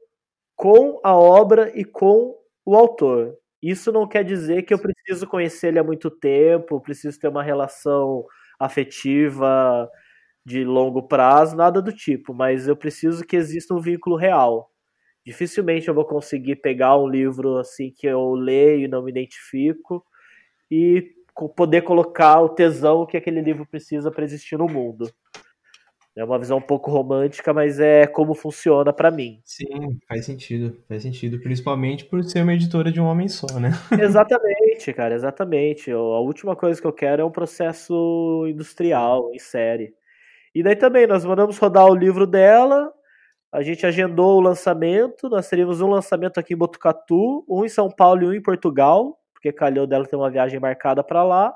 com a obra e com o autor. Isso não quer dizer que eu preciso conhecer ele há muito tempo, preciso ter uma relação afetiva de longo prazo, nada do tipo, mas eu preciso que exista um vínculo real. Dificilmente eu vou conseguir pegar um livro assim que eu leio e não me identifico e poder colocar o tesão que aquele livro precisa para existir no mundo. É uma visão um pouco romântica, mas é como funciona para mim. Sim, faz sentido, faz sentido, principalmente por ser uma editora de um homem só, né? [LAUGHS] [LAUGHS] Exatamente, cara, exatamente. A última coisa que eu quero é um processo industrial em série. E daí também nós mandamos rodar o livro dela, a gente agendou o lançamento, nós teríamos um lançamento aqui em Botucatu, um em São Paulo e um em Portugal, porque calhou dela ter uma viagem marcada para lá.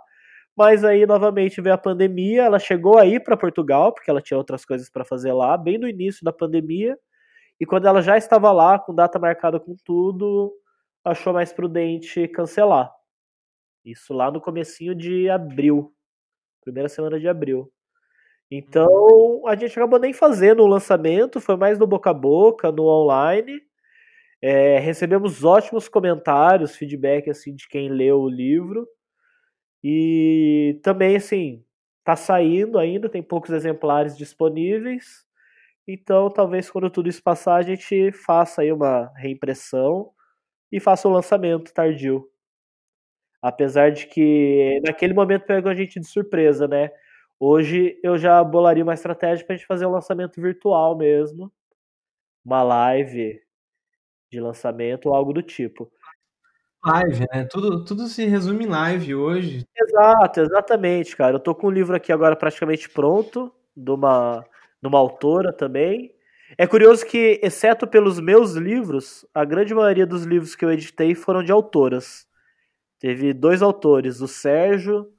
Mas aí novamente veio a pandemia, ela chegou aí para Portugal, porque ela tinha outras coisas para fazer lá, bem no início da pandemia. E quando ela já estava lá, com data marcada com tudo, achou mais prudente cancelar. Isso lá no comecinho de abril, primeira semana de abril. Então a gente acabou nem fazendo o lançamento, foi mais no boca a boca, no online. É, recebemos ótimos comentários, feedback assim de quem leu o livro. E também assim, tá saindo ainda, tem poucos exemplares disponíveis. Então, talvez quando tudo isso passar, a gente faça aí uma reimpressão e faça o lançamento tardio. Apesar de que naquele momento pegou a gente de surpresa, né? Hoje eu já bolaria uma estratégia para a gente fazer um lançamento virtual mesmo, uma live de lançamento ou algo do tipo. Live, né? Tudo, tudo se resume em live hoje. Exato, exatamente, cara. Eu tô com um livro aqui agora praticamente pronto, de uma, de uma autora também. É curioso que, exceto pelos meus livros, a grande maioria dos livros que eu editei foram de autoras. Teve dois autores, o Sérgio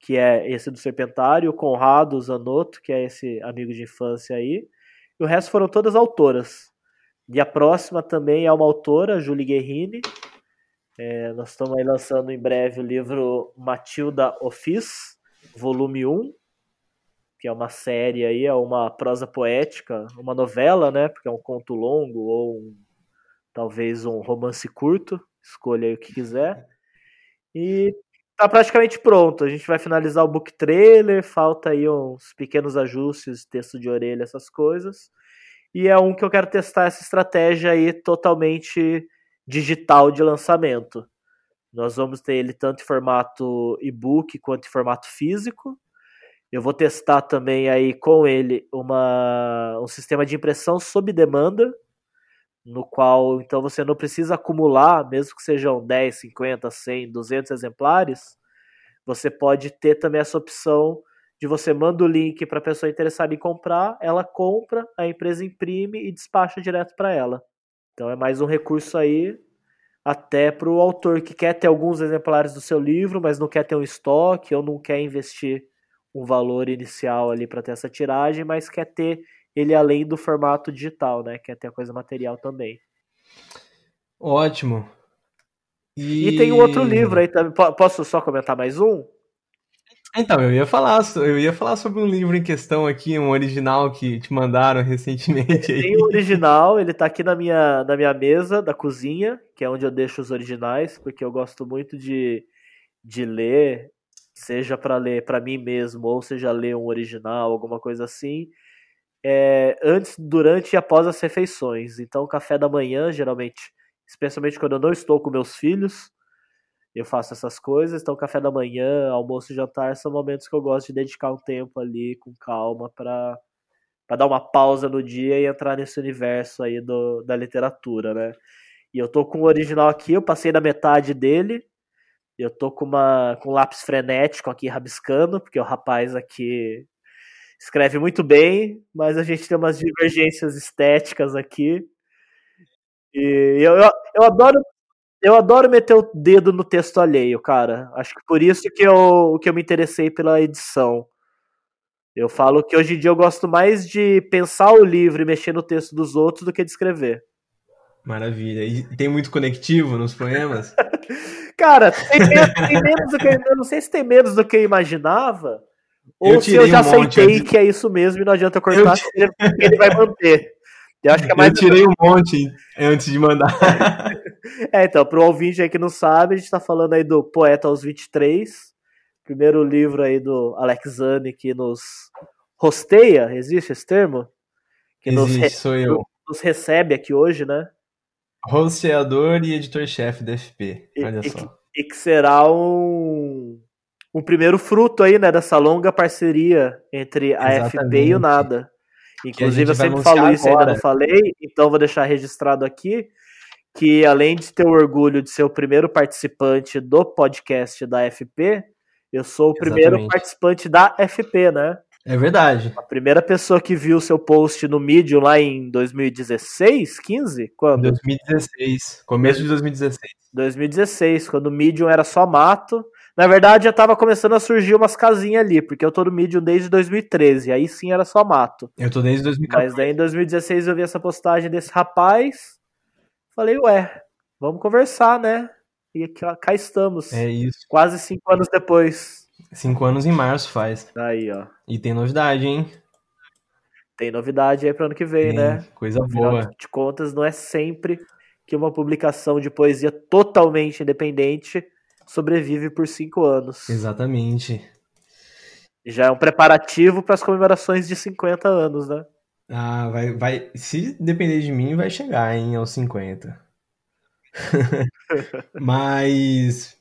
que é esse do Serpentário, o Conrado Zanotto, que é esse amigo de infância aí, e o resto foram todas autoras. E a próxima também é uma autora, Julie Guerrini. É, nós estamos aí lançando em breve o livro Matilda Office, volume 1, que é uma série aí, é uma prosa poética, uma novela, né? Porque é um conto longo ou um, talvez um romance curto, escolha aí o que quiser. E tá praticamente pronto. A gente vai finalizar o book trailer, falta aí uns pequenos ajustes, texto de orelha, essas coisas. E é um que eu quero testar essa estratégia aí totalmente digital de lançamento. Nós vamos ter ele tanto em formato e-book quanto em formato físico. Eu vou testar também aí com ele uma, um sistema de impressão sob demanda, no qual então você não precisa acumular, mesmo que sejam 10, 50, 100, 200 exemplares, você pode ter também essa opção de você manda o link para a pessoa interessada em comprar, ela compra, a empresa imprime e despacha direto para ela. Então é mais um recurso aí até para o autor que quer ter alguns exemplares do seu livro, mas não quer ter um estoque ou não quer investir um valor inicial ali para ter essa tiragem, mas quer ter ele além do formato digital, né? Quer ter a coisa material também. Ótimo. E, e tem um outro livro aí também. Posso só comentar mais um? Então, eu ia falar, eu ia falar sobre um livro em questão aqui, um original que te mandaram [LAUGHS] recentemente. Aí. Tem o um original, ele tá aqui na minha, na minha mesa da cozinha, que é onde eu deixo os originais, porque eu gosto muito de, de ler, seja para ler para mim mesmo, ou seja ler um original, alguma coisa assim é, antes, durante e após as refeições. Então, café da manhã, geralmente, especialmente quando eu não estou com meus filhos, eu faço essas coisas. Então, café da manhã, almoço e jantar são momentos que eu gosto de dedicar um tempo ali com calma para para dar uma pausa no dia e entrar nesse universo aí do, da literatura, né? E eu tô com o original aqui, eu passei da metade dele. Eu tô com uma com um lápis frenético aqui rabiscando, porque o rapaz aqui escreve muito bem, mas a gente tem umas divergências estéticas aqui. E eu, eu, eu adoro eu adoro meter o dedo no texto alheio, cara. Acho que por isso que eu, que eu me interessei pela edição. Eu falo que hoje em dia eu gosto mais de pensar o livro e mexer no texto dos outros do que de escrever. Maravilha. E tem muito conectivo nos poemas? [LAUGHS] cara, tem menos, tem menos do que eu não sei se tem menos do que eu imaginava. Ou se eu já um aceitei que é isso mesmo e não adianta cortar, eu... ele, vai manter. Eu acho que é mais. Eu tirei um monte antes de mandar. [LAUGHS] é, então, pro ouvinte aí que não sabe, a gente tá falando aí do Poeta aos 23, primeiro livro aí do Alex Zane que nos rosteia, existe esse termo? Que existe, nos, sou eu. Nos recebe aqui hoje, né? Rosteador e editor-chefe da FP, olha e, só. E que será um, um primeiro fruto aí, né, dessa longa parceria entre a Exatamente. FP e o Nada. Inclusive, eu sempre falo isso, agora. ainda não falei, então vou deixar registrado aqui que, além de ter o orgulho de ser o primeiro participante do podcast da FP, eu sou o Exatamente. primeiro participante da FP, né? É verdade. A primeira pessoa que viu seu post no Medium lá em 2016, 15? Quando? 2016, começo de 2016. 2016, quando o Medium era só mato. Na verdade, já tava começando a surgir umas casinhas ali, porque eu tô no Medium desde 2013, aí sim era só mato. Eu tô desde 2014. Mas daí em 2016 eu vi essa postagem desse rapaz, falei, ué, vamos conversar, né? E cá estamos. É isso. Quase cinco anos depois. Cinco anos em março faz. Aí, ó. E tem novidade, hein? Tem novidade aí pro ano que vem, né? Coisa boa. de contas, não é sempre que uma publicação de poesia totalmente independente sobrevive por cinco anos. Exatamente. Já é um preparativo para as comemorações de 50 anos, né? Ah, vai, vai. Se depender de mim, vai chegar, hein, aos 50. [LAUGHS] Mas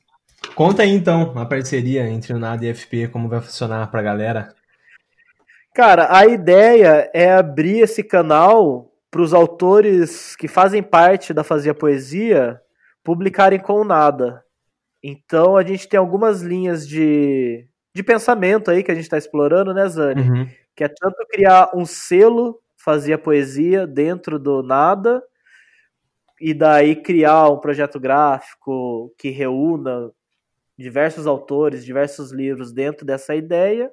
conta aí então a parceria entre o Nada e a FP, como vai funcionar pra galera. Cara, a ideia é abrir esse canal para os autores que fazem parte da Fazia Poesia publicarem com o Nada. Então a gente tem algumas linhas de, de pensamento aí que a gente está explorando, né, Zani? Uhum. Que é tanto criar um selo, fazia poesia dentro do nada, e daí criar um projeto gráfico que reúna diversos autores, diversos livros dentro dessa ideia,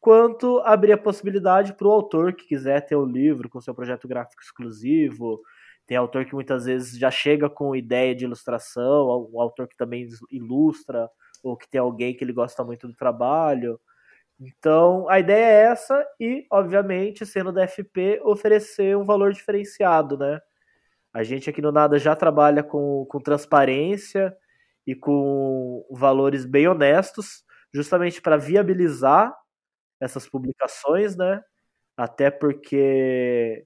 quanto abrir a possibilidade para o autor que quiser ter um livro com seu projeto gráfico exclusivo, tem autor que muitas vezes já chega com ideia de ilustração, um autor que também ilustra, ou que tem alguém que ele gosta muito do trabalho. Então, a ideia é essa e, obviamente, sendo da FP, oferecer um valor diferenciado, né? A gente aqui no Nada já trabalha com, com transparência e com valores bem honestos, justamente para viabilizar essas publicações, né? Até porque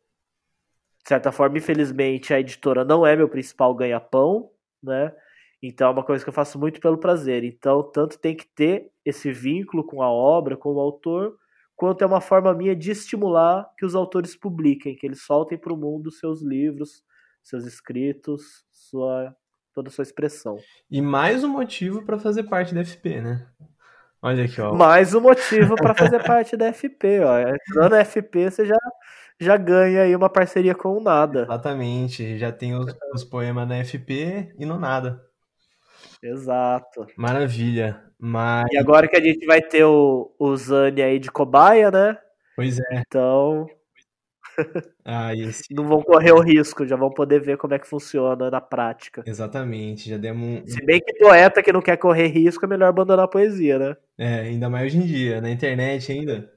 de certa forma, infelizmente, a editora não é meu principal ganha-pão, né? Então é uma coisa que eu faço muito pelo prazer. Então, tanto tem que ter esse vínculo com a obra, com o autor, quanto é uma forma minha de estimular que os autores publiquem, que eles soltem para o mundo seus livros, seus escritos, sua toda a sua expressão. E mais um motivo para fazer parte da FP, né? Olha aqui, ó. Mais um motivo para [LAUGHS] fazer parte da FP, ó. Entrando na FP, você já já ganha aí uma parceria com o Nada. Exatamente, já tem os, os poemas na FP e no Nada. Exato. Maravilha. Mas... E agora que a gente vai ter o, o Zani aí de cobaia, né? Pois é. Então. Ah. Não vão correr o risco, já vão poder ver como é que funciona na prática. Exatamente, já demos um... Se bem que poeta que não quer correr risco é melhor abandonar a poesia, né? É, ainda mais hoje em dia, na internet ainda.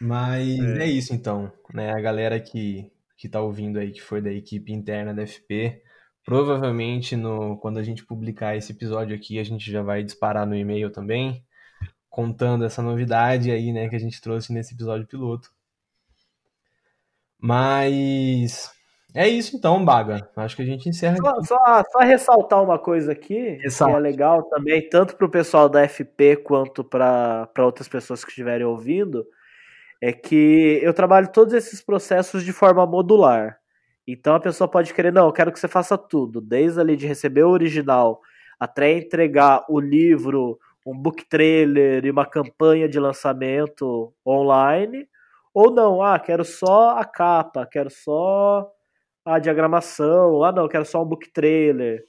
Mas é. é, isso então, né? A galera que, que tá ouvindo aí, que foi da equipe interna da FP, provavelmente no, quando a gente publicar esse episódio aqui, a gente já vai disparar no e-mail também, contando essa novidade aí, né, que a gente trouxe nesse episódio piloto. Mas É isso então, Baga. Acho que a gente encerra só, só, só, ressaltar uma coisa aqui, Ressalta. que é legal também, tanto para o pessoal da FP quanto para outras pessoas que estiverem ouvindo, é que eu trabalho todos esses processos de forma modular. Então a pessoa pode querer, não, eu quero que você faça tudo, desde ali de receber o original até entregar o livro, um book trailer e uma campanha de lançamento online, ou não, ah, quero só a capa, quero só a diagramação, ah não, quero só um book trailer.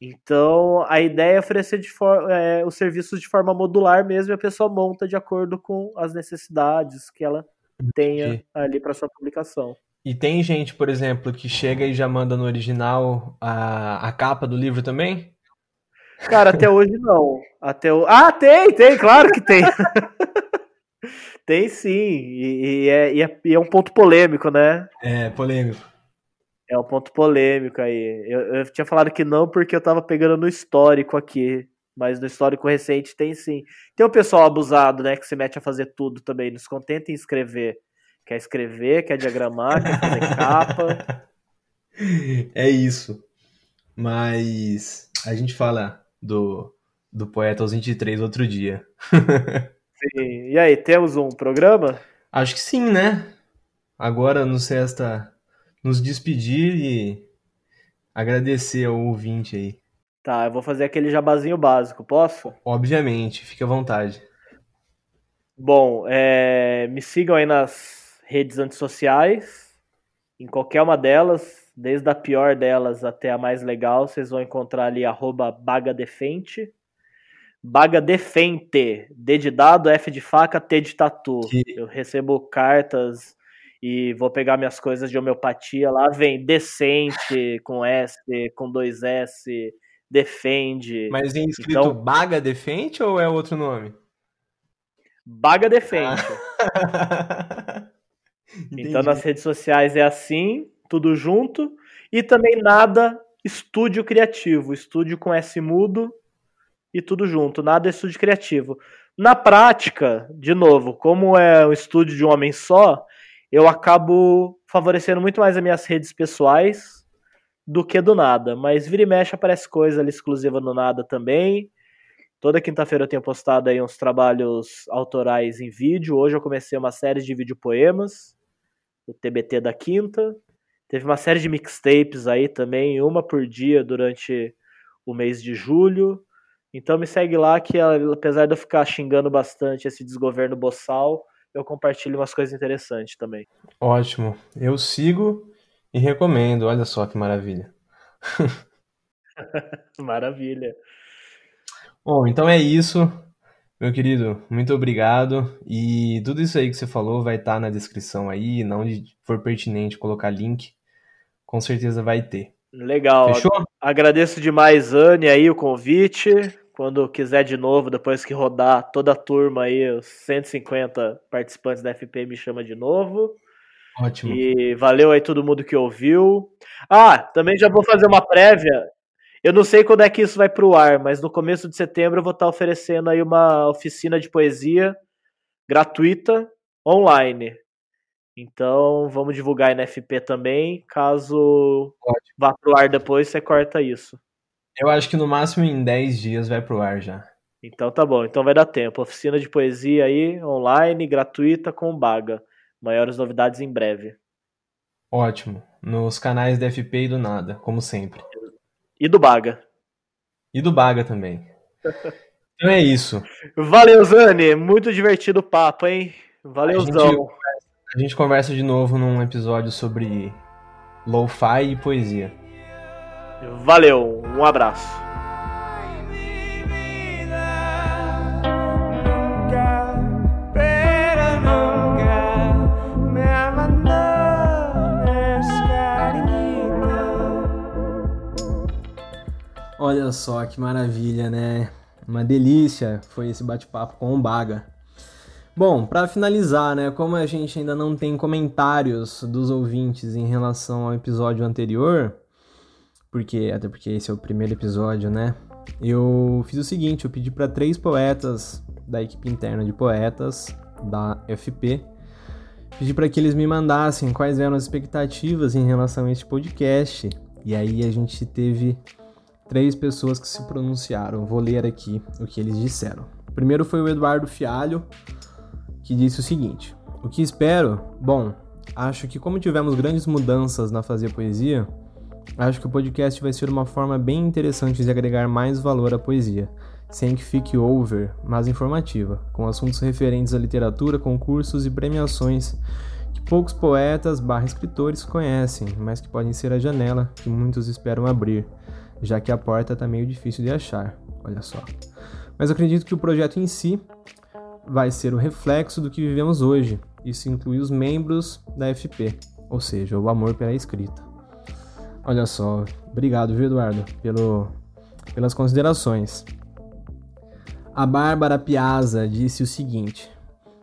Então a ideia é oferecer de é, os serviços de forma modular mesmo e a pessoa monta de acordo com as necessidades que ela tenha ali para sua publicação. E tem gente, por exemplo, que chega e já manda no original a, a capa do livro também? Cara, até hoje não. Até o... Ah, tem, tem, claro que tem. [LAUGHS] tem sim. E, e, é, e, é, e, é, um ponto polêmico, né? É, polêmico. É um ponto polêmico aí. Eu, eu tinha falado que não porque eu tava pegando no histórico aqui. Mas no histórico recente tem sim. Tem o pessoal abusado, né? Que se mete a fazer tudo também. Nos contenta em escrever. Quer escrever, quer diagramar, quer fazer [LAUGHS] capa. É isso. Mas a gente fala do, do poeta aos 23 outro dia. [LAUGHS] sim. E aí, temos um programa? Acho que sim, né? Agora nos resta nos despedir e agradecer ao ouvinte aí. Tá, eu vou fazer aquele jabazinho básico, posso? Obviamente, fique à vontade. Bom, é, me sigam aí nas redes antissociais, em qualquer uma delas, desde a pior delas até a mais legal, vocês vão encontrar ali arroba bagadefente. Bagadefente, D de dado, F de faca, T de tatu. Que... Eu recebo cartas e vou pegar minhas coisas de homeopatia lá, vem decente, com S, com dois S, defende. Mas em escrito então, Baga Defende ou é outro nome? Baga Defende. Ah. [LAUGHS] então nas redes sociais é assim, tudo junto. E também nada estúdio criativo, estúdio com S mudo e tudo junto, nada estúdio criativo. Na prática, de novo, como é um estúdio de um homem só, eu acabo favorecendo muito mais as minhas redes pessoais do que do nada. Mas vira e mexe aparece coisa ali exclusiva no nada também. Toda quinta-feira eu tenho postado aí uns trabalhos autorais em vídeo. Hoje eu comecei uma série de vídeo poemas, o TBT da quinta. Teve uma série de mixtapes aí também, uma por dia durante o mês de julho. Então me segue lá que apesar de eu ficar xingando bastante esse desgoverno boçal, eu compartilho umas coisas interessantes também. Ótimo. Eu sigo e recomendo. Olha só que maravilha. [LAUGHS] maravilha. Bom, então é isso. Meu querido, muito obrigado. E tudo isso aí que você falou vai estar tá na descrição aí. Não for pertinente colocar link, com certeza vai ter. Legal. Fechou? Agradeço demais, Anne, aí o convite. Quando quiser de novo, depois que rodar toda a turma aí, os 150 participantes da FP me chama de novo. Ótimo. E valeu aí todo mundo que ouviu. Ah, também já vou fazer uma prévia. Eu não sei quando é que isso vai pro ar, mas no começo de setembro eu vou estar oferecendo aí uma oficina de poesia gratuita online. Então, vamos divulgar aí na FP também. Caso Ótimo. vá pro ar depois, você corta isso. Eu acho que no máximo em 10 dias vai pro ar já. Então tá bom, então vai dar tempo. Oficina de poesia aí, online, gratuita, com baga. Maiores novidades em breve. Ótimo. Nos canais da FP e do Nada, como sempre. E do Baga. E do Baga também. [LAUGHS] então é isso. Valeu, Zane. Muito divertido o papo, hein? Valeuzão. A gente conversa de novo num episódio sobre lo-fi e poesia. Valeu, um abraço. Olha só que maravilha, né? Uma delícia foi esse bate-papo com o Baga. Bom, para finalizar, né, como a gente ainda não tem comentários dos ouvintes em relação ao episódio anterior, porque até porque esse é o primeiro episódio, né? Eu fiz o seguinte, eu pedi para três poetas da equipe interna de poetas da FP Pedi para que eles me mandassem quais eram as expectativas em relação a este podcast. E aí a gente teve três pessoas que se pronunciaram. Vou ler aqui o que eles disseram. O primeiro foi o Eduardo Fialho, que disse o seguinte: O que espero? Bom, acho que como tivemos grandes mudanças na fazer poesia, acho que o podcast vai ser uma forma bem interessante de agregar mais valor à poesia, sem que fique over, mas informativa, com assuntos referentes à literatura, concursos e premiações que poucos poetas barra escritores conhecem, mas que podem ser a janela que muitos esperam abrir, já que a porta está meio difícil de achar. Olha só. Mas acredito que o projeto em si vai ser o reflexo do que vivemos hoje. Isso inclui os membros da FP, ou seja, o amor pela escrita. Olha só, obrigado, viu, Eduardo, pelo, pelas considerações. A Bárbara Piazza disse o seguinte: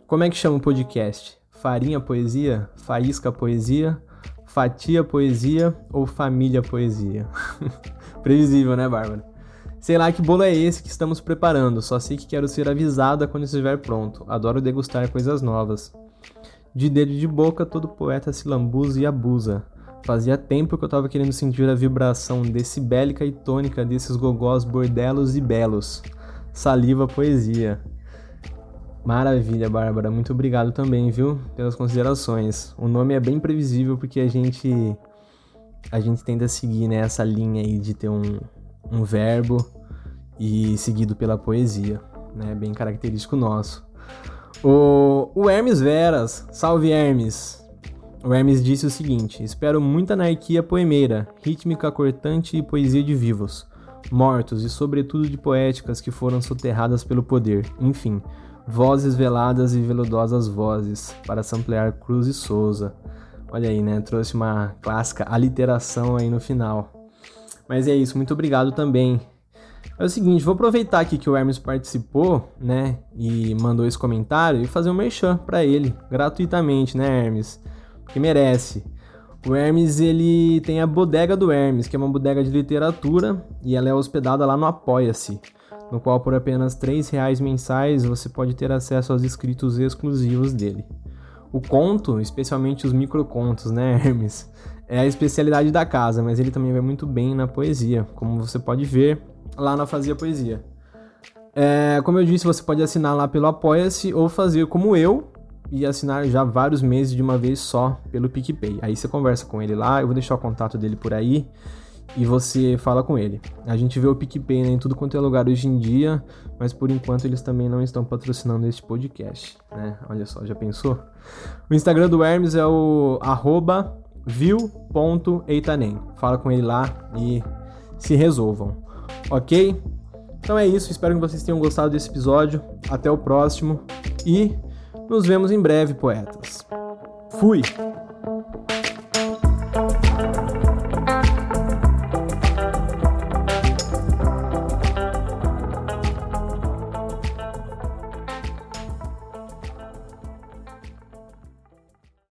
Como é que chama o podcast? Farinha Poesia? Faísca Poesia? Fatia Poesia ou Família Poesia? [LAUGHS] Previsível, né, Bárbara? Sei lá que bolo é esse que estamos preparando, só sei que quero ser avisada quando estiver pronto. Adoro degustar coisas novas. De dedo de boca, todo poeta se lambuza e abusa. Fazia tempo que eu tava querendo sentir a vibração decibélica e tônica desses gogós bordelos e belos. Saliva Poesia. Maravilha, Bárbara. Muito obrigado também, viu, pelas considerações. O nome é bem previsível porque a gente a gente tenta seguir né, essa linha aí de ter um, um verbo e seguido pela poesia, né? Bem característico nosso. O, o Hermes Veras, salve Hermes. O Hermes disse o seguinte: Espero muita anarquia poemeira, rítmica cortante e poesia de vivos, mortos e, sobretudo, de poéticas que foram soterradas pelo poder. Enfim, vozes veladas e veludosas vozes, para samplear Cruz e Souza. Olha aí, né? Trouxe uma clássica aliteração aí no final. Mas é isso, muito obrigado também. É o seguinte, vou aproveitar aqui que o Hermes participou, né, e mandou esse comentário e fazer um merchan para ele, gratuitamente, né, Hermes? Porque merece. O Hermes, ele tem a Bodega do Hermes, que é uma bodega de literatura, e ela é hospedada lá no Apoia-se, no qual por apenas R$ reais mensais você pode ter acesso aos escritos exclusivos dele. O conto, especialmente os microcontos, né, Hermes? É a especialidade da casa, mas ele também vai muito bem na poesia, como você pode ver lá na Fazia Poesia. É, como eu disse, você pode assinar lá pelo Apoia-se ou fazer como eu e assinar já vários meses de uma vez só pelo PicPay. Aí você conversa com ele lá, eu vou deixar o contato dele por aí e você fala com ele. A gente vê o PicPay né, em tudo quanto é lugar hoje em dia, mas por enquanto eles também não estão patrocinando este podcast, né? Olha só, já pensou? O Instagram do Hermes é o arroba viu.eitanem. Fala com ele lá e se resolvam, ok? Então é isso, espero que vocês tenham gostado desse episódio. Até o próximo e nos vemos em breve, poetas. Fui!